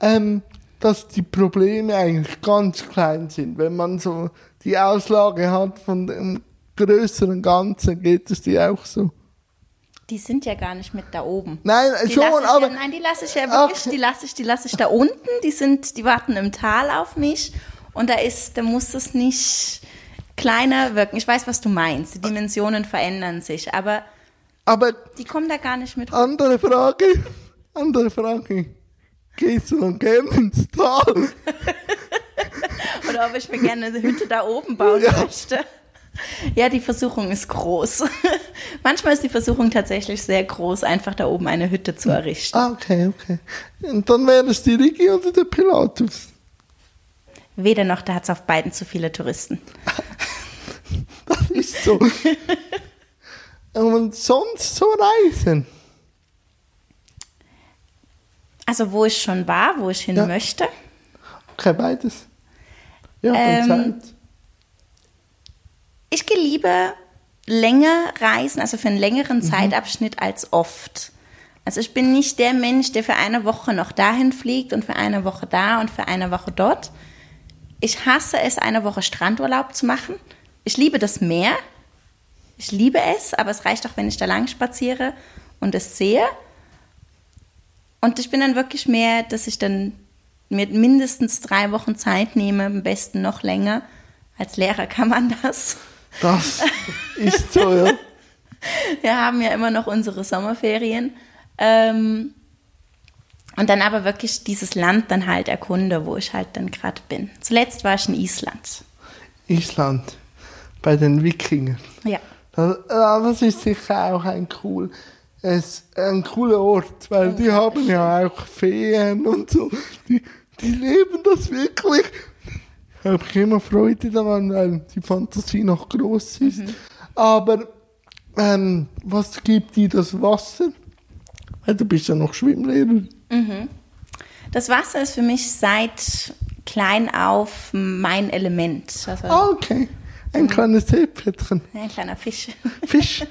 ähm, dass die Probleme eigentlich ganz klein sind. Wenn man so die Auslage hat von dem größeren Ganzen, geht es dir auch so. Die sind ja gar nicht mit da oben. Nein, Die schon, aber ja, nein, die lasse ich ja wirklich, Okay. die lasse ich, die lasse ich da unten. Die sind, die warten im Tal auf mich und da ist, da muss es nicht kleiner wirken. Ich weiß, was du meinst. Die Dimensionen verändern sich, aber aber die kommen da gar nicht mit. Andere Frage, andere Frage. Gehst du dann gerne ins Tal? Oder ob ich mir gerne eine Hütte da oben bauen Ja. möchte. Ja, die Versuchung ist groß. Manchmal ist die Versuchung tatsächlich sehr groß, einfach da oben eine Hütte zu errichten. Ah, okay, okay. Und dann wäre es die Rigi oder der Pilatus? Weder noch, da hat es auf beiden zu viele Touristen. Das ist so. Und sonst so reisen? Also wo ich schon war, wo ich hin Ja. möchte. Okay, beides. Ja, Ähm, Zeit. Ich gehe lieber länger reisen, also für einen längeren Zeitabschnitt als oft. Also ich bin nicht der Mensch, der für eine Woche noch dahin fliegt und für eine Woche da und für eine Woche dort. Ich hasse es, eine Woche Strandurlaub zu machen. Ich liebe das Meer. Ich liebe es, aber es reicht auch, wenn ich da lang spaziere und es sehe. Und ich bin dann wirklich mehr, dass ich dann mir mindestens drei Wochen Zeit nehme, am besten noch länger. Als Lehrer kann man das. Das ist ja. Wir haben ja immer noch unsere Sommerferien. Ähm, und dann aber wirklich dieses Land dann halt erkunde, wo ich halt dann gerade bin. Zuletzt war ich in Island. Island. Bei den Wikingern. Ja. Das, ah, das ist sicher auch ein, cool, es, ein cooler Ort, weil die haben ja auch Feen und so. Die, die leben das wirklich. Habe ich immer Freude daran, weil die Fantasie noch groß ist. Aber ähm, was gibt dir das Wasser? Weil du bist ja noch Schwimmlehrer. Das Wasser ist für mich seit klein auf mein Element. Also Ah, okay. Ein kleines Seepferdchen. ein kleiner Fisch. Fisch.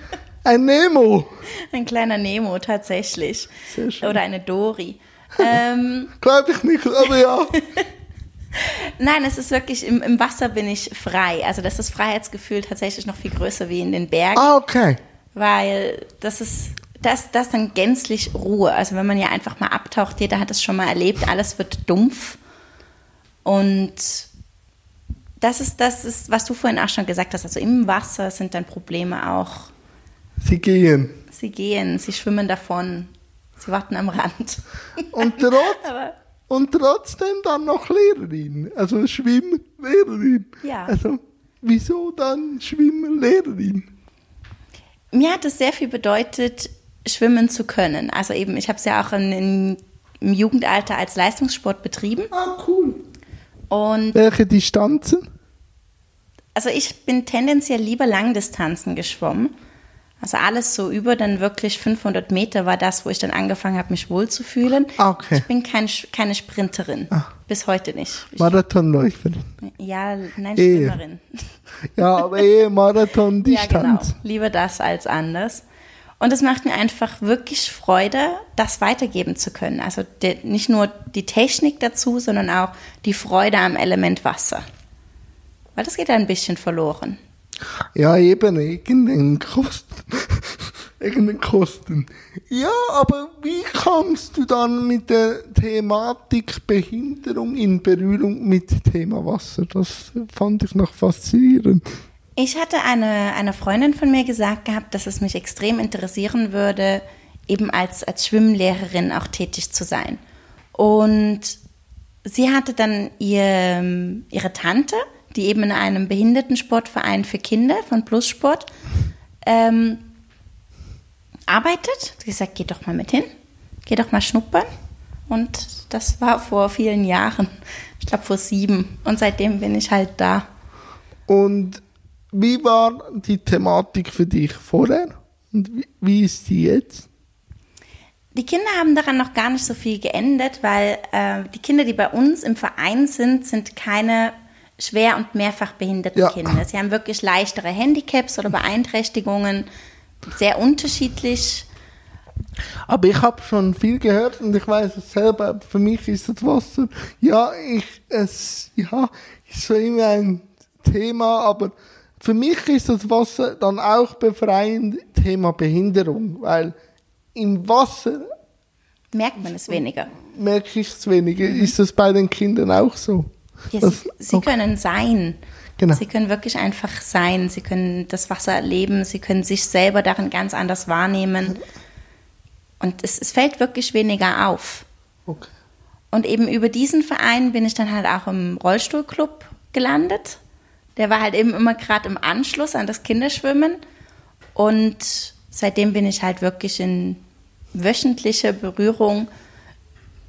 Ein Nemo. Ein kleiner Nemo tatsächlich. Sehr schön. Oder eine Dori. ähm, Glaube ich nicht, aber ja. nein, es ist wirklich, im, im Wasser bin ich frei. Also das ist das Freiheitsgefühl tatsächlich noch viel größer wie in den Bergen. Ah, okay. weil das ist das, das dann gänzlich Ruhe. Also wenn man ja einfach mal abtaucht, jeder hat es schon mal erlebt, alles wird dumpf. Und das ist, das ist, was du vorhin auch schon gesagt hast. Also im Wasser sind dann Probleme auch. Sie gehen. Sie gehen, sie schwimmen davon, sie warten am Rand. Und, trotz, und trotzdem dann noch Lehrerin. Also Schwimmlehrerin. Ja. Also, wieso dann Schwimmlehrerin? mir hat es sehr viel bedeutet, schwimmen zu können. Also eben, ich habe es ja auch in, in, im Jugendalter als Leistungssport betrieben. Ah, cool. Und Welche Distanzen? Also ich bin tendenziell lieber Langdistanzen geschwommen. Also alles so über dann wirklich 500 Meter war das, wo ich dann angefangen habe, mich wohlzufühlen. Okay. Ich bin kein, keine Sprinterin. Bis heute nicht. Ich, Marathonläuferin. ja, nein, Ehe. Schwimmerin. Ja, aber eh ja, genau. Lieber das als anders. Und es macht mir einfach wirklich Freude, das weitergeben zu können. Also der, nicht nur die Technik dazu, sondern auch die Freude am Element Wasser. Weil das geht ein bisschen verloren. Ja, eben, irgendeinen Kosten. irgendeinen Kosten. Ja, aber wie kamst du dann mit der Thematik Behinderung in Berührung mit Thema Wasser? Das fand ich noch faszinierend. Ich hatte eine, eine Freundin von mir gesagt gehabt, dass es mich extrem interessieren würde, eben als, als Schwimmlehrerin auch tätig zu sein. Und sie hatte dann ihr, ihre Tante, die eben in einem Behindertensportverein für Kinder von Plussport ähm, arbeitet. Sie gesagt, geh doch mal mit hin, geh doch mal schnuppern. Und das war vor vielen Jahren, ich glaube vor sieben. Und seitdem bin ich halt da. Und wie war die Thematik für dich vorher? Und wie, wie ist die jetzt? Die Kinder haben daran noch gar nicht so viel geändert, weil äh, die Kinder, die bei uns im Verein sind, sind keine schwer und mehrfach behinderten Ja. Kinder. Sie haben wirklich leichtere Handicaps oder Beeinträchtigungen, sehr unterschiedlich. Aber ich habe schon viel gehört und ich weiß es selber, für mich ist das Wasser, ja, ich, es, ja, ist so immer ein Thema, aber für mich ist das Wasser dann auch befreiend Thema Behinderung, weil im Wasser Merkt man es weniger. merke ich es weniger. Ist das bei den Kindern auch so? Ja, sie, sie okay. können sein. Genau. Sie können wirklich einfach sein. Sie können das Wasser erleben. Sie können sich selber darin ganz anders wahrnehmen. Und es, es fällt wirklich weniger auf. Okay. Und eben über diesen Verein bin ich dann halt auch im Rollstuhlclub gelandet. Der war halt eben immer gerade im Anschluss an das Kinderschwimmen. Und seitdem bin ich halt wirklich in wöchentlicher Berührung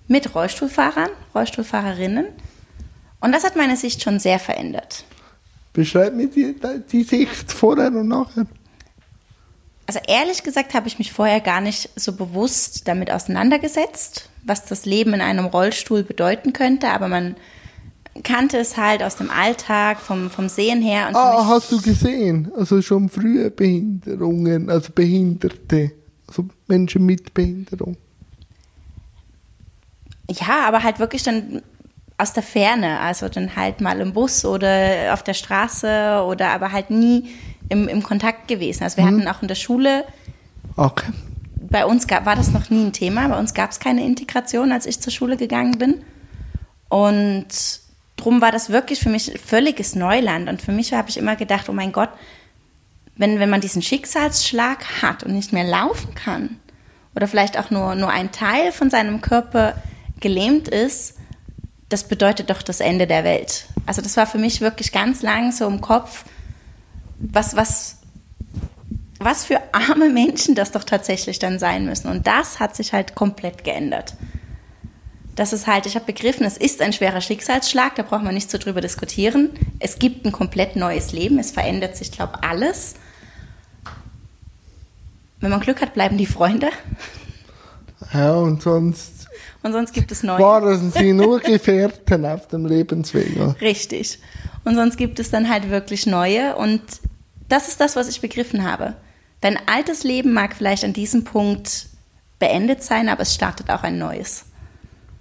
mit Rollstuhlfahrern, Rollstuhlfahrerinnen. Und das hat meine Sicht schon sehr verändert. Beschreib mir die, die Sicht vorher und nachher. Also ehrlich gesagt habe ich mich vorher gar nicht so bewusst damit auseinandergesetzt, was das Leben in einem Rollstuhl bedeuten könnte, aber man kannte es halt aus dem Alltag, vom, vom Sehen her. ah, hast du gesehen? Also schon frühe Behinderungen, also Behinderte, also Menschen mit Behinderung. Ja, aber halt wirklich dann aus der Ferne, also dann halt mal im Bus oder auf der Straße oder aber halt nie im, im Kontakt gewesen. Also wir mhm. hatten auch in der Schule, okay. bei uns gab, war das noch nie ein Thema, bei uns gab es keine Integration, als ich zur Schule gegangen bin. Und drum war das wirklich für mich völliges Neuland. Und für mich habe ich immer gedacht, oh mein Gott, wenn, wenn man diesen Schicksalsschlag hat und nicht mehr laufen kann oder vielleicht auch nur, nur ein Teil von seinem Körper gelähmt ist, das bedeutet doch das Ende der Welt. Also das war für mich wirklich ganz lang so im Kopf, was, was, was für arme Menschen das doch tatsächlich dann sein müssen. Und das hat sich halt komplett geändert. Das ist halt, ich habe begriffen, es ist ein schwerer Schicksalsschlag, da braucht man nicht so drüber diskutieren. Es gibt ein komplett neues Leben, es verändert sich, glaube alles. Wenn man Glück hat, bleiben die Freunde. Ja, und sonst und sonst gibt es neue. Waren sie nur Gefährten auf dem Lebensweg. Richtig. Und sonst gibt es dann halt wirklich neue. Und das ist das, was ich begriffen habe. Dein altes Leben mag vielleicht an diesem Punkt beendet sein, aber es startet auch ein neues.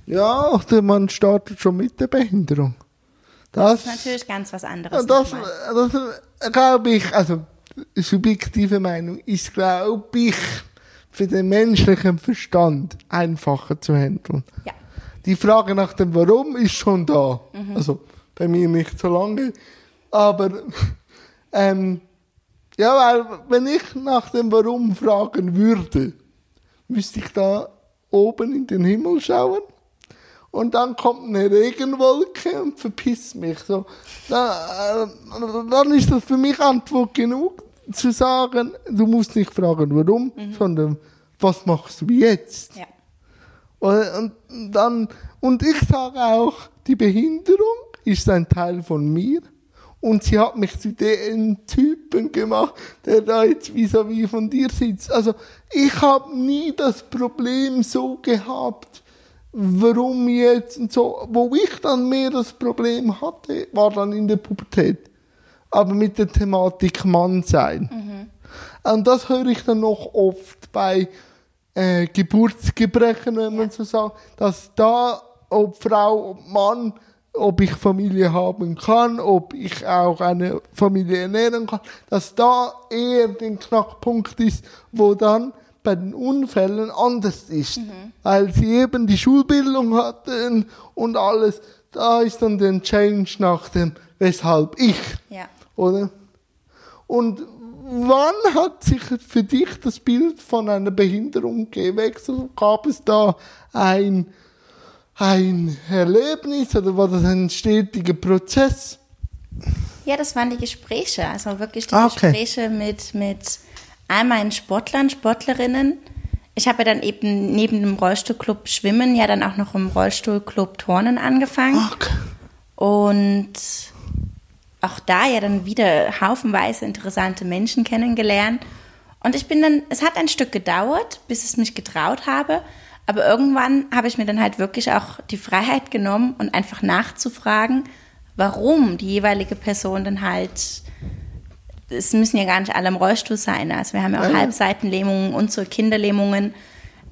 Ja, man startet schon mit der Behinderung. Das, das ist natürlich ganz was anderes. Das, das glaube ich, also subjektive Meinung ist, glaube ich, für den menschlichen Verstand einfacher zu handeln. Ja. Die Frage nach dem Warum ist schon da. Mhm. Also bei mir nicht so lange. Aber ähm, ja, weil wenn ich nach dem Warum fragen würde, müsste ich da oben in den Himmel schauen und dann kommt eine Regenwolke und verpisst mich. So, dann, äh, dann ist das für mich Antwort genug zu sagen, du musst nicht fragen, warum, mhm. sondern was machst du jetzt? Ja. Und, und, dann, und ich sage auch, die Behinderung ist ein Teil von mir. Und sie hat mich zu dem Typen gemacht, der da jetzt vis-à-vis -vis von dir sitzt. Also ich habe nie das Problem so gehabt, warum jetzt und so. Wo ich dann mehr das Problem hatte, war dann in der Pubertät aber mit der Thematik Mann sein. Mhm. Und das höre ich dann noch oft bei äh, Geburtsgebrechen, wenn man so sagt, dass da, ob Frau, ob Mann, ob ich Familie haben kann, ob ich auch eine Familie ernähren kann, dass da eher der Knackpunkt ist, wo dann bei den Unfällen anders ist. Mhm. Weil sie eben die Schulbildung hatten und alles. Da ist dann der Change nach dem, weshalb ich. Ja oder? Und wann hat sich für dich das Bild von einer Behinderung gewechselt? Gab es da ein, ein Erlebnis oder war das ein stetiger Prozess? Ja, das waren die Gespräche, also wirklich die ah, okay. Gespräche mit, mit all meinen Sportlern, Sportlerinnen. Ich habe ja dann eben neben dem Rollstuhlclub Schwimmen ja dann auch noch im Rollstuhlclub Turnen angefangen. Okay. Und auch da ja dann wieder haufenweise interessante Menschen kennengelernt. Und ich bin dann, es hat ein Stück gedauert, bis ich es mich getraut habe. Aber irgendwann habe ich mir dann halt wirklich auch die Freiheit genommen und einfach nachzufragen, warum die jeweilige Person dann halt, es müssen ja gar nicht alle im Rollstuhl sein. Also wir haben ja auch ja. Halbseitenlähmungen und so Kinderlähmungen.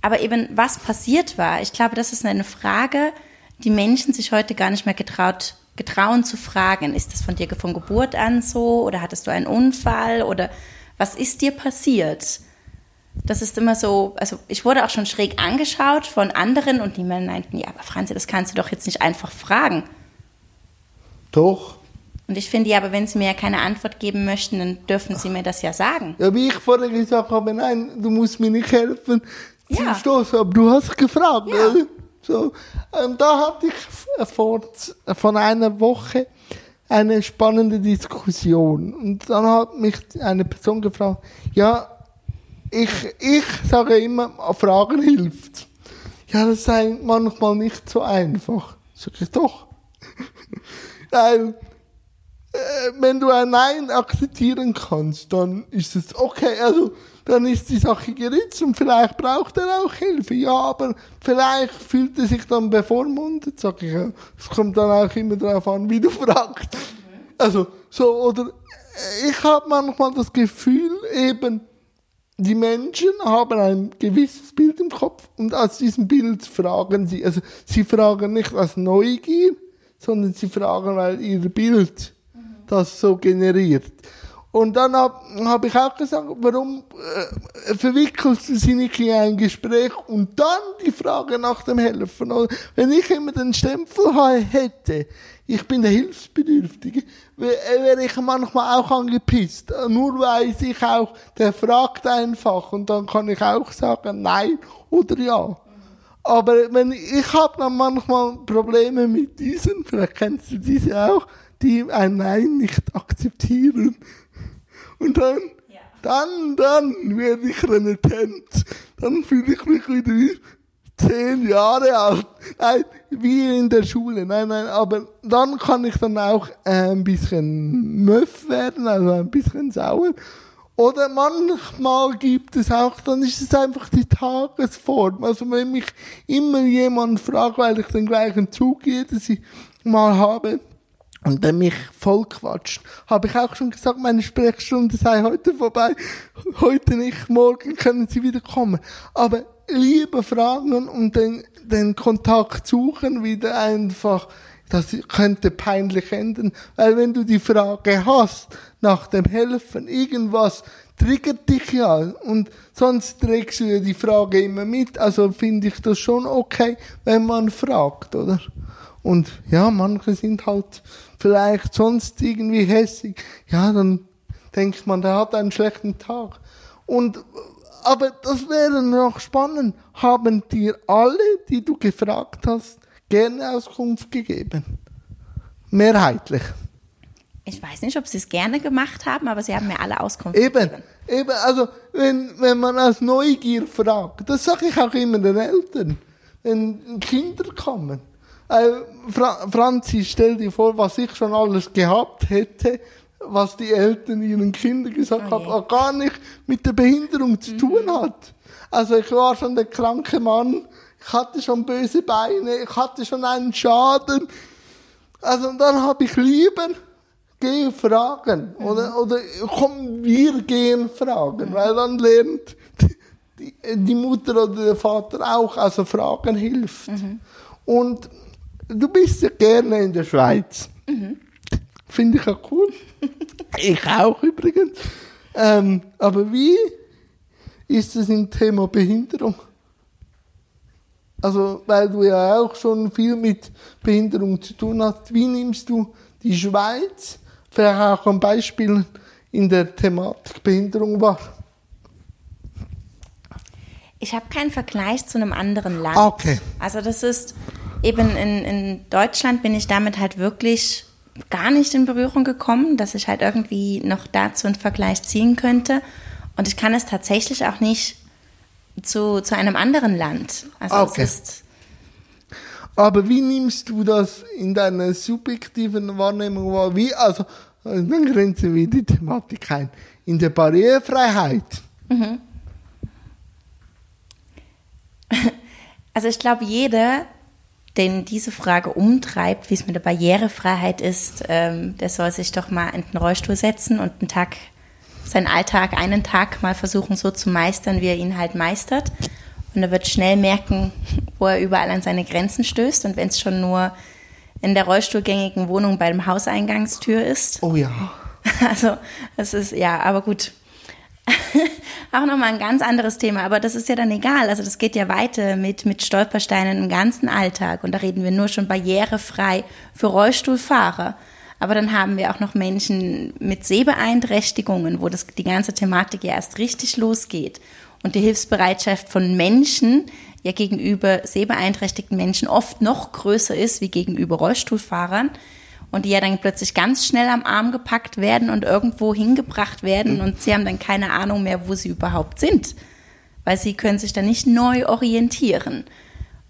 Aber eben, was passiert war, ich glaube, das ist eine Frage, die Menschen sich heute gar nicht mehr getraut getrauen zu fragen, ist das von dir von Geburt an so oder hattest du einen Unfall oder was ist dir passiert? Das ist immer so, also ich wurde auch schon schräg angeschaut von anderen und die meinten, ja, aber Franzi, das kannst du doch jetzt nicht einfach fragen. Doch. Und ich finde ja, aber wenn Sie mir ja keine Antwort geben möchten, dann dürfen Sie mir das ja sagen. Ja, wie ich vorher gesagt habe, nein, du musst mir nicht helfen ja. Stoßen, aber du hast gefragt. Ja. So, ähm, da hatte ich vor, von einer Woche eine spannende Diskussion. Und dann hat mich eine Person gefragt, ja, ich, ich sage immer, Fragen hilft. Ja, das sei manchmal nicht so einfach. Sag ich doch. Weil, äh, wenn du ein Nein akzeptieren kannst, dann ist es okay. Also, dann ist die Sache geritzt und vielleicht braucht er auch Hilfe. Ja, aber vielleicht fühlt er sich dann bevormundet, sag ich. Es kommt dann auch immer darauf an, wie du fragst. Also, so, oder ich habe manchmal das Gefühl, eben, die Menschen haben ein gewisses Bild im Kopf und aus diesem Bild fragen sie. Also, sie fragen nicht aus Neugier, sondern sie fragen, weil ihr Bild das so generiert. Und dann habe hab ich auch gesagt, warum äh, verwickelst du sie nicht in ein Gespräch und dann die Frage nach dem Helfen? Oder wenn ich immer den Stempel hätte, ich bin der Hilfsbedürftige, wäre ich manchmal auch angepisst. Nur weiß ich auch, der fragt einfach und dann kann ich auch sagen nein oder ja. Aber wenn ich habe dann manchmal Probleme mit diesen, vielleicht kennst du diese auch, die ein Nein nicht akzeptieren. Und dann, ja. dann, dann werde ich renitent. Dann fühle ich mich wieder wie zehn Jahre alt. Nein, wie in der Schule. Nein, nein, aber dann kann ich dann auch äh, ein bisschen möff werden, also ein bisschen sauer. Oder manchmal gibt es auch, dann ist es einfach die Tagesform. Also wenn mich immer jemand fragt, weil ich den gleichen Zug jedes Mal habe, und der mich voll quatscht, habe ich auch schon gesagt, meine Sprechstunde sei heute vorbei. Heute nicht, morgen können Sie wieder kommen. Aber lieber fragen und den, den Kontakt suchen, wieder einfach, das könnte peinlich enden. Weil wenn du die Frage hast nach dem Helfen, irgendwas triggert dich ja und sonst trägst du ja die Frage immer mit. Also finde ich das schon okay, wenn man fragt, oder? Und ja, manche sind halt vielleicht sonst irgendwie hässig. Ja, dann denkt man, der hat einen schlechten Tag. Und, aber das wäre noch spannend. Haben dir alle, die du gefragt hast, gerne Auskunft gegeben? Mehrheitlich. Ich weiß nicht, ob sie es gerne gemacht haben, aber sie haben mir alle Auskunft eben, gegeben. Eben, also wenn, wenn man aus Neugier fragt, das sage ich auch immer den Eltern, wenn Kinder kommen äh, Fra Franzi, stell dir vor, was ich schon alles gehabt hätte, was die Eltern ihren Kindern gesagt oh haben, auch gar nicht mit der Behinderung zu mhm. tun hat. Also ich war schon der kranke Mann, ich hatte schon böse Beine, ich hatte schon einen Schaden. Also dann habe ich lieber geh fragen mhm. oder oder komm wir gehen fragen, mhm. weil dann lernt die, die, Mutter oder der Vater auch, also Fragen hilft. Mhm. Und Du bist ja gerne in der Schweiz. Mhm. Finde ich auch cool. ich auch übrigens. Ähm, aber wie ist es im Thema Behinderung? Also, weil du ja auch schon viel mit Behinderung zu tun hast, wie nimmst du die Schweiz, vielleicht auch ein Beispiel in der Thematik Behinderung wahr? Ich habe keinen Vergleich zu einem anderen Land. Okay. Also das ist, eben in, in Deutschland bin ich damit halt wirklich gar nicht in Berührung gekommen, dass ich halt irgendwie noch dazu einen Vergleich ziehen könnte. Und ich kann es tatsächlich auch nicht zu, zu einem anderen Land. Also okay. aber wie nimmst du das in deiner subjektiven Wahrnehmung wahr? Wie, also, dann grenzen wir die Thematik ein. In der Barrierefreiheit. Mhm. Also ich glaube, jeder, den diese Frage umtreibt, wie es mit der Barrierefreiheit ist, ähm, der soll sich doch mal in den Rollstuhl setzen und einen Tag, seinen Alltag, einen Tag mal versuchen so zu meistern, wie er ihn halt meistert. Und er wird schnell merken, wo er überall an seine Grenzen stößt. Und wenn es schon nur in der rollstuhlgängigen Wohnung bei dem Hauseingangstür ist. Oh ja. Also, es ist, ja, aber gut. auch nochmal ein ganz anderes Thema, aber das ist ja dann egal. Also das geht ja weiter mit, mit Stolpersteinen im ganzen Alltag. Und da reden wir nur schon barrierefrei für Rollstuhlfahrer. Aber dann haben wir auch noch Menschen mit Sehbeeinträchtigungen, wo das, die ganze Thematik ja erst richtig losgeht. Und die Hilfsbereitschaft von Menschen ja gegenüber sehbeeinträchtigten Menschen oft noch größer ist wie gegenüber Rollstuhlfahrern. Und die ja dann plötzlich ganz schnell am Arm gepackt werden und irgendwo hingebracht werden und sie haben dann keine Ahnung mehr, wo sie überhaupt sind, weil sie können sich dann nicht neu orientieren.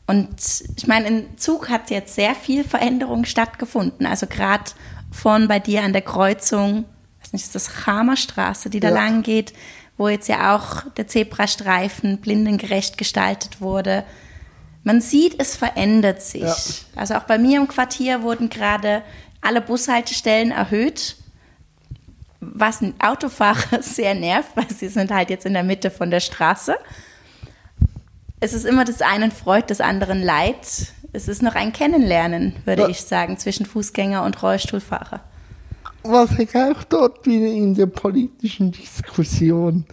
Und ich meine, im Zug hat jetzt sehr viel Veränderung stattgefunden. Also gerade von bei dir an der Kreuzung, weiß nicht, ist das Chamerstraße, die da Ja. lang geht, wo jetzt ja auch der Zebrastreifen blindengerecht gestaltet wurde. Man sieht, es verändert sich. Ja. Also auch bei mir im Quartier wurden gerade alle Bushaltestellen erhöht, was ein Autofahrer sehr nervt, weil sie sind halt jetzt in der Mitte von der Straße. Es ist immer des einen Freud, des anderen Leid. Es ist noch ein Kennenlernen, würde Ja. ich sagen, zwischen Fußgänger und Rollstuhlfahrer. was ich auch dort wieder in der politischen Diskussion,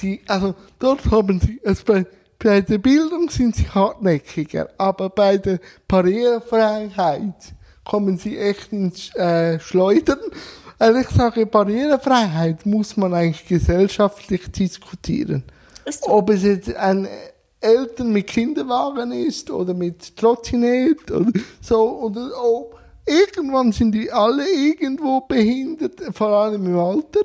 die, also dort haben sie, also bei, bei der Bildung sind sie hartnäckiger, aber bei der Barrierefreiheit kommen sie echt ins äh, Schleudern. Also ich sage, Barrierefreiheit muss man eigentlich gesellschaftlich diskutieren. Ob es jetzt ein Eltern mit Kinderwagen ist oder mit Trottinett oder so oder ob irgendwann sind die alle irgendwo behindert, vor allem im Alter.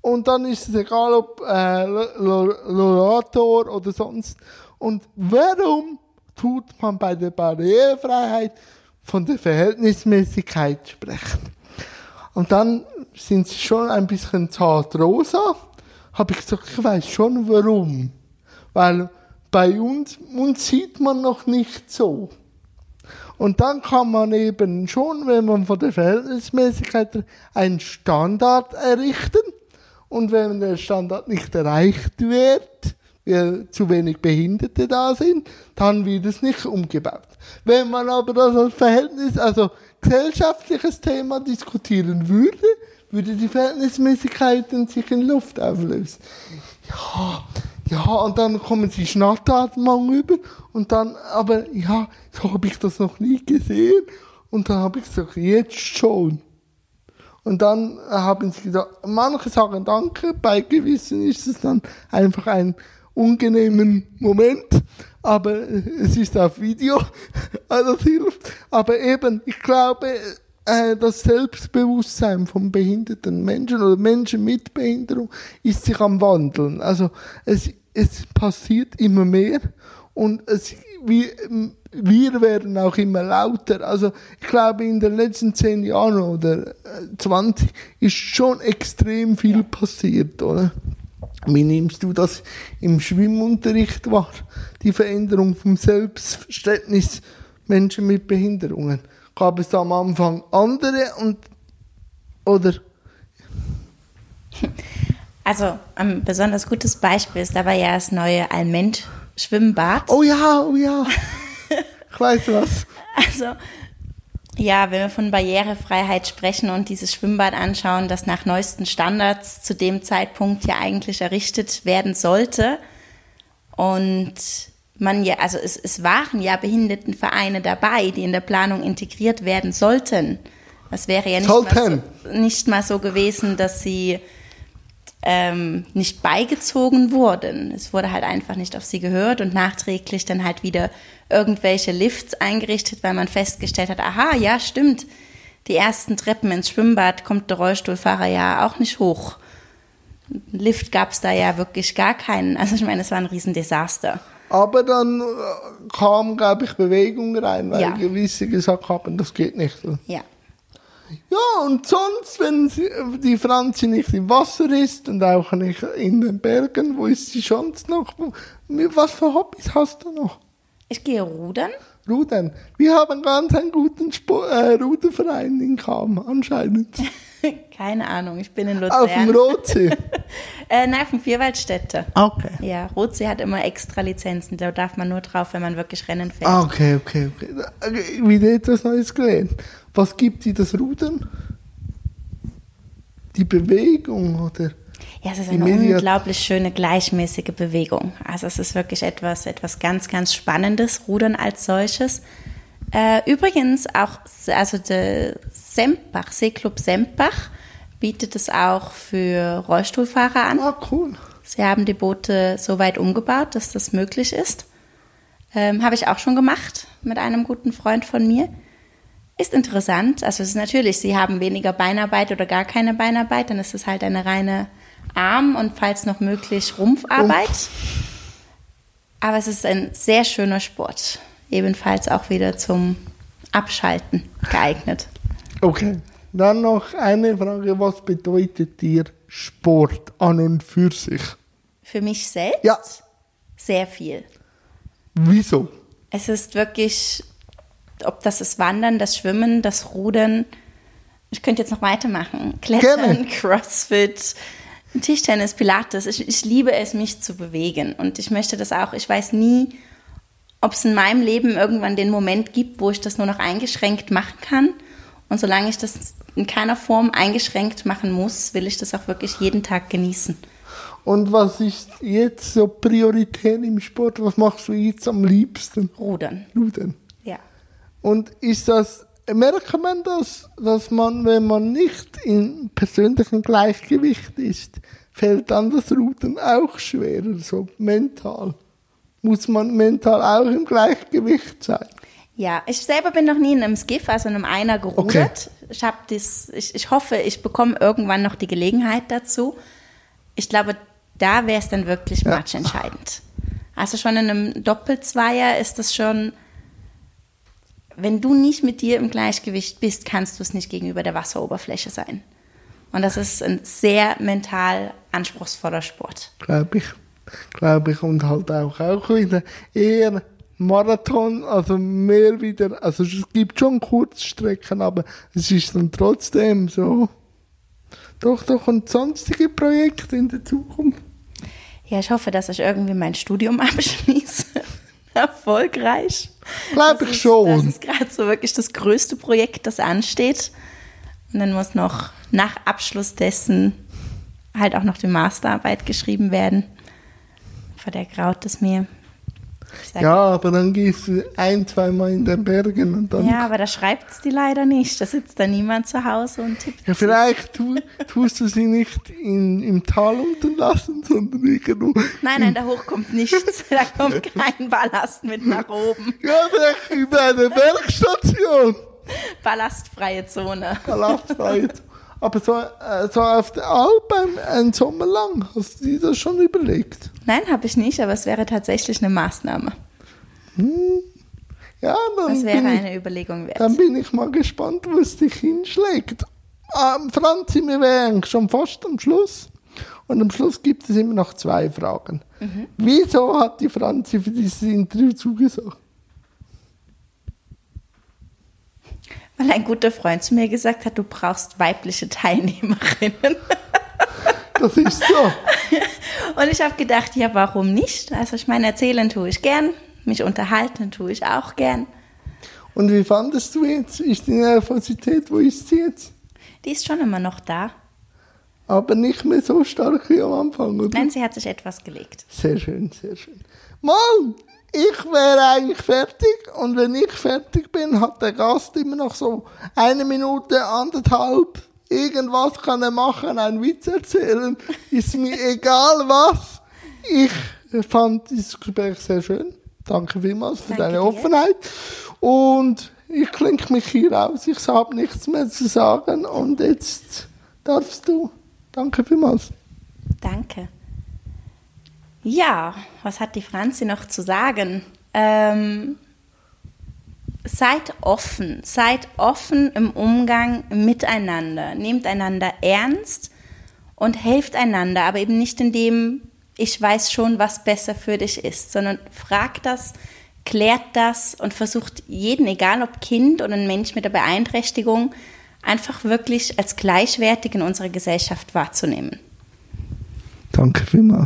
Und dann ist es egal, ob äh, Lorator oder sonst. Und warum tut man bei der Barrierefreiheit von der Verhältnismäßigkeit sprechen? Und dann sind sie schon ein bisschen zart rosa. Habe ich gesagt, ich weiß schon warum. Weil bei uns, uns sieht man noch nicht so. Und dann kann man eben schon, wenn man von der Verhältnismäßigkeit einen Standard errichten. Und wenn der Standard nicht erreicht wird, weil zu wenig Behinderte da sind, dann wird es nicht umgebaut. Wenn man aber das als Verhältnis, also gesellschaftliches Thema diskutieren würde, würde die Verhältnismäßigkeiten sich in Luft auflösen. Ja, ja, und dann kommen sie Schnattratmung über und dann, aber ja, so habe ich das noch nie gesehen. Und dann habe ich gesagt, jetzt schon. Und dann haben sie gesagt, manche sagen Danke, bei gewissen ist es dann einfach ein unangenehmen Moment, aber es ist auf Video, also das hilft. Aber eben, ich glaube, äh, das Selbstbewusstsein von behinderten Menschen oder Menschen mit Behinderung ist sich am Wandeln. Also es, es passiert immer mehr und es, wir, wir werden auch immer lauter. Also ich glaube, in den letzten zehn Jahren oder äh, 20 ist schon extrem viel passiert, oder? Wie nimmst du das im Schwimmunterricht wahr? Die Veränderung vom Selbstverständnis Menschen mit Behinderungen. Gab es da am Anfang andere und oder Also ein besonders gutes Beispiel ist dabei ja das neue Alment-Schwimmbad. oh ja, oh ja, ich weiß was. Also ja, wenn wir von Barrierefreiheit sprechen und dieses Schwimmbad anschauen, das nach neuesten Standards zu dem Zeitpunkt ja eigentlich errichtet werden sollte. Und man ja, also es, es waren ja Behindertenvereine dabei, die in der Planung integriert werden sollten. Das wäre ja nicht, mal so, nicht mal so gewesen, dass sie ähm, nicht beigezogen wurden. Es wurde halt einfach nicht auf sie gehört und nachträglich dann halt wieder irgendwelche Lifts eingerichtet, weil man festgestellt hat, aha, ja, stimmt, die ersten Treppen ins Schwimmbad kommt der Rollstuhlfahrer ja auch nicht hoch. Lift gab es da ja wirklich gar keinen. Also ich meine, es war ein Riesendesaster. Aber dann äh, kam, glaube ich, Bewegung rein, weil Ja. gewisse gesagt haben, das geht nicht. Ja. Ja, und sonst, wenn sie, die Franzi nicht im Wasser ist und auch nicht in den Bergen, wo ist sie sonst noch? Was für Hobbys hast du noch? Ich gehe rudern. Rudern. Wir haben ganz einen guten Sport, äh, Ruderverein in Kam, anscheinend. Keine Ahnung, ich bin in Auf dem Luzern. Rotsee. Äh, nein, dem Vierwaldstätte. Okay. Ja, Rotsee hat immer extra Lizenzen. Da darf man nur drauf, wenn man wirklich Rennen fährt. Ah, okay, okay, okay. Wieder etwas Neues gelernt. Was gibt dir das Rudern? Die Bewegung, oder? Ja, es ist eine Media- unglaublich schöne, gleichmäßige Bewegung. Also es ist wirklich etwas, etwas ganz, ganz Spannendes, Rudern als solches. Äh, übrigens auch, also der Sempach, Seeclub Sempach bietet es auch für Rollstuhlfahrer an. Ah, cool. Sie haben die Boote so weit umgebaut, dass das möglich ist. Ähm, Habe ich auch schon gemacht mit einem guten Freund von mir. Ist interessant. Also es ist natürlich, sie haben weniger Beinarbeit oder gar keine Beinarbeit, dann ist es halt eine reine Arm- und falls noch möglich Rumpfarbeit. Rumpf. Aber es ist ein sehr schöner Sport. Ebenfalls auch wieder zum Abschalten geeignet. Okay. Dann noch eine Frage, was bedeutet dir Sport an und für sich? Für mich selbst? Ja. Sehr viel. Wieso? Es ist wirklich, ob das ist Wandern, das Schwimmen, das Rudern. Ich könnte jetzt noch weitermachen. Klettern, Gerne. Crossfit, Tischtennis, Pilates. Ich, ich liebe es, mich zu bewegen. Und ich möchte das auch. Ich weiß nie, ob es in meinem Leben irgendwann den Moment gibt, wo ich das nur noch eingeschränkt machen kann. Und solange ich das in keiner Form eingeschränkt machen muss, will ich das auch wirklich jeden Tag genießen. Und was ist jetzt so prioritär im Sport? Was machst du jetzt am liebsten? Rudern. Rudern. Ja. Und ist das, merkt man das, dass man, wenn man nicht im persönlichen Gleichgewicht ist, fällt dann das Rudern auch schwerer, so mental? Muss man mental auch im Gleichgewicht sein? Ja, ich selber bin noch nie in einem Skiff, also in einem Einer gerudert. Okay. Ich, hab das, ich, ich hoffe, ich bekomme irgendwann noch die Gelegenheit dazu. Ich glaube, da wäre es dann wirklich ja. matchentscheidend. Also schon in einem Doppelzweier ist das schon, wenn du nicht mit dir im Gleichgewicht bist, kannst du es nicht gegenüber der Wasseroberfläche sein. Und das ist ein sehr mental anspruchsvoller Sport. Glaube ich. Glaube ich. Und halt auch, auch wieder eher Marathon, also mehr wieder, also es gibt schon Kurzstrecken, aber es ist dann trotzdem so, doch, doch, und sonstige Projekte in der Zukunft. Ja, ich hoffe, dass ich irgendwie mein Studium abschließe. Erfolgreich. Glaube ich schon. Das ist gerade so wirklich das größte Projekt, das ansteht. Und dann muss noch nach Abschluss dessen halt auch noch die Masterarbeit geschrieben werden. Vor der graut es mir. Ja, aber dann gehst du ein, zweimal in den Bergen und dann. Ja, aber da schreibt es die leider nicht. Da sitzt da niemand zu Hause und tippt. Ja, vielleicht tu, tust du sie nicht in, im Tal unten lassen, sondern irgendwo. Nein, nein, da hoch kommt nichts. Da kommt kein Ballast mit nach oben. Ja, vielleicht über eine Bergstation. Ballastfreie Zone. Ballastfreie Zone. Aber so, äh, so auf der Alp ein, ein Sommer lang, hast du dir das schon überlegt? Nein, habe ich nicht, aber es wäre tatsächlich eine Maßnahme. Hm. Ja, dann das wäre eine ich, Überlegung wert. Dann bin ich mal gespannt, wo es dich hinschlägt. Ähm, Franzi, wir wären schon fast am Schluss. Und am Schluss gibt es immer noch zwei Fragen. Mhm. Wieso hat die Franzi für dieses Interview zugesagt? Weil ein guter Freund zu mir gesagt hat, du brauchst weibliche Teilnehmerinnen. Das ist so. Und ich habe gedacht, ja, warum nicht? Also ich meine, erzählen tue ich gern, mich unterhalten tue ich auch gern. Und wie fandest du jetzt? Ist die Nervosität, wo ist sie jetzt? Die ist schon immer noch da. Aber nicht mehr so stark wie am Anfang, oder? Nein, sie hat sich etwas gelegt. Sehr schön, sehr schön. Mann, ich wäre eigentlich fertig und wenn ich fertig bin, hat der Gast immer noch so eine Minute, anderthalb. Irgendwas kann er machen, einen Witz erzählen. Ist mir egal was. Ich fand dieses Gespräch sehr schön. Danke vielmals für Danke deine dir. Offenheit. Und ich klinke mich hier aus. Ich habe nichts mehr zu sagen. Und jetzt darfst du. Danke vielmals. Danke. Ja, was hat die Franzi noch zu sagen? Ähm, seid offen, seid offen im Umgang miteinander, nehmt einander ernst und helft einander, aber eben nicht indem ich weiß schon, was besser für dich ist, sondern fragt das, klärt das und versucht jeden, egal ob Kind oder ein Mensch mit der Beeinträchtigung, einfach wirklich als gleichwertig in unserer Gesellschaft wahrzunehmen. Danke vielmals.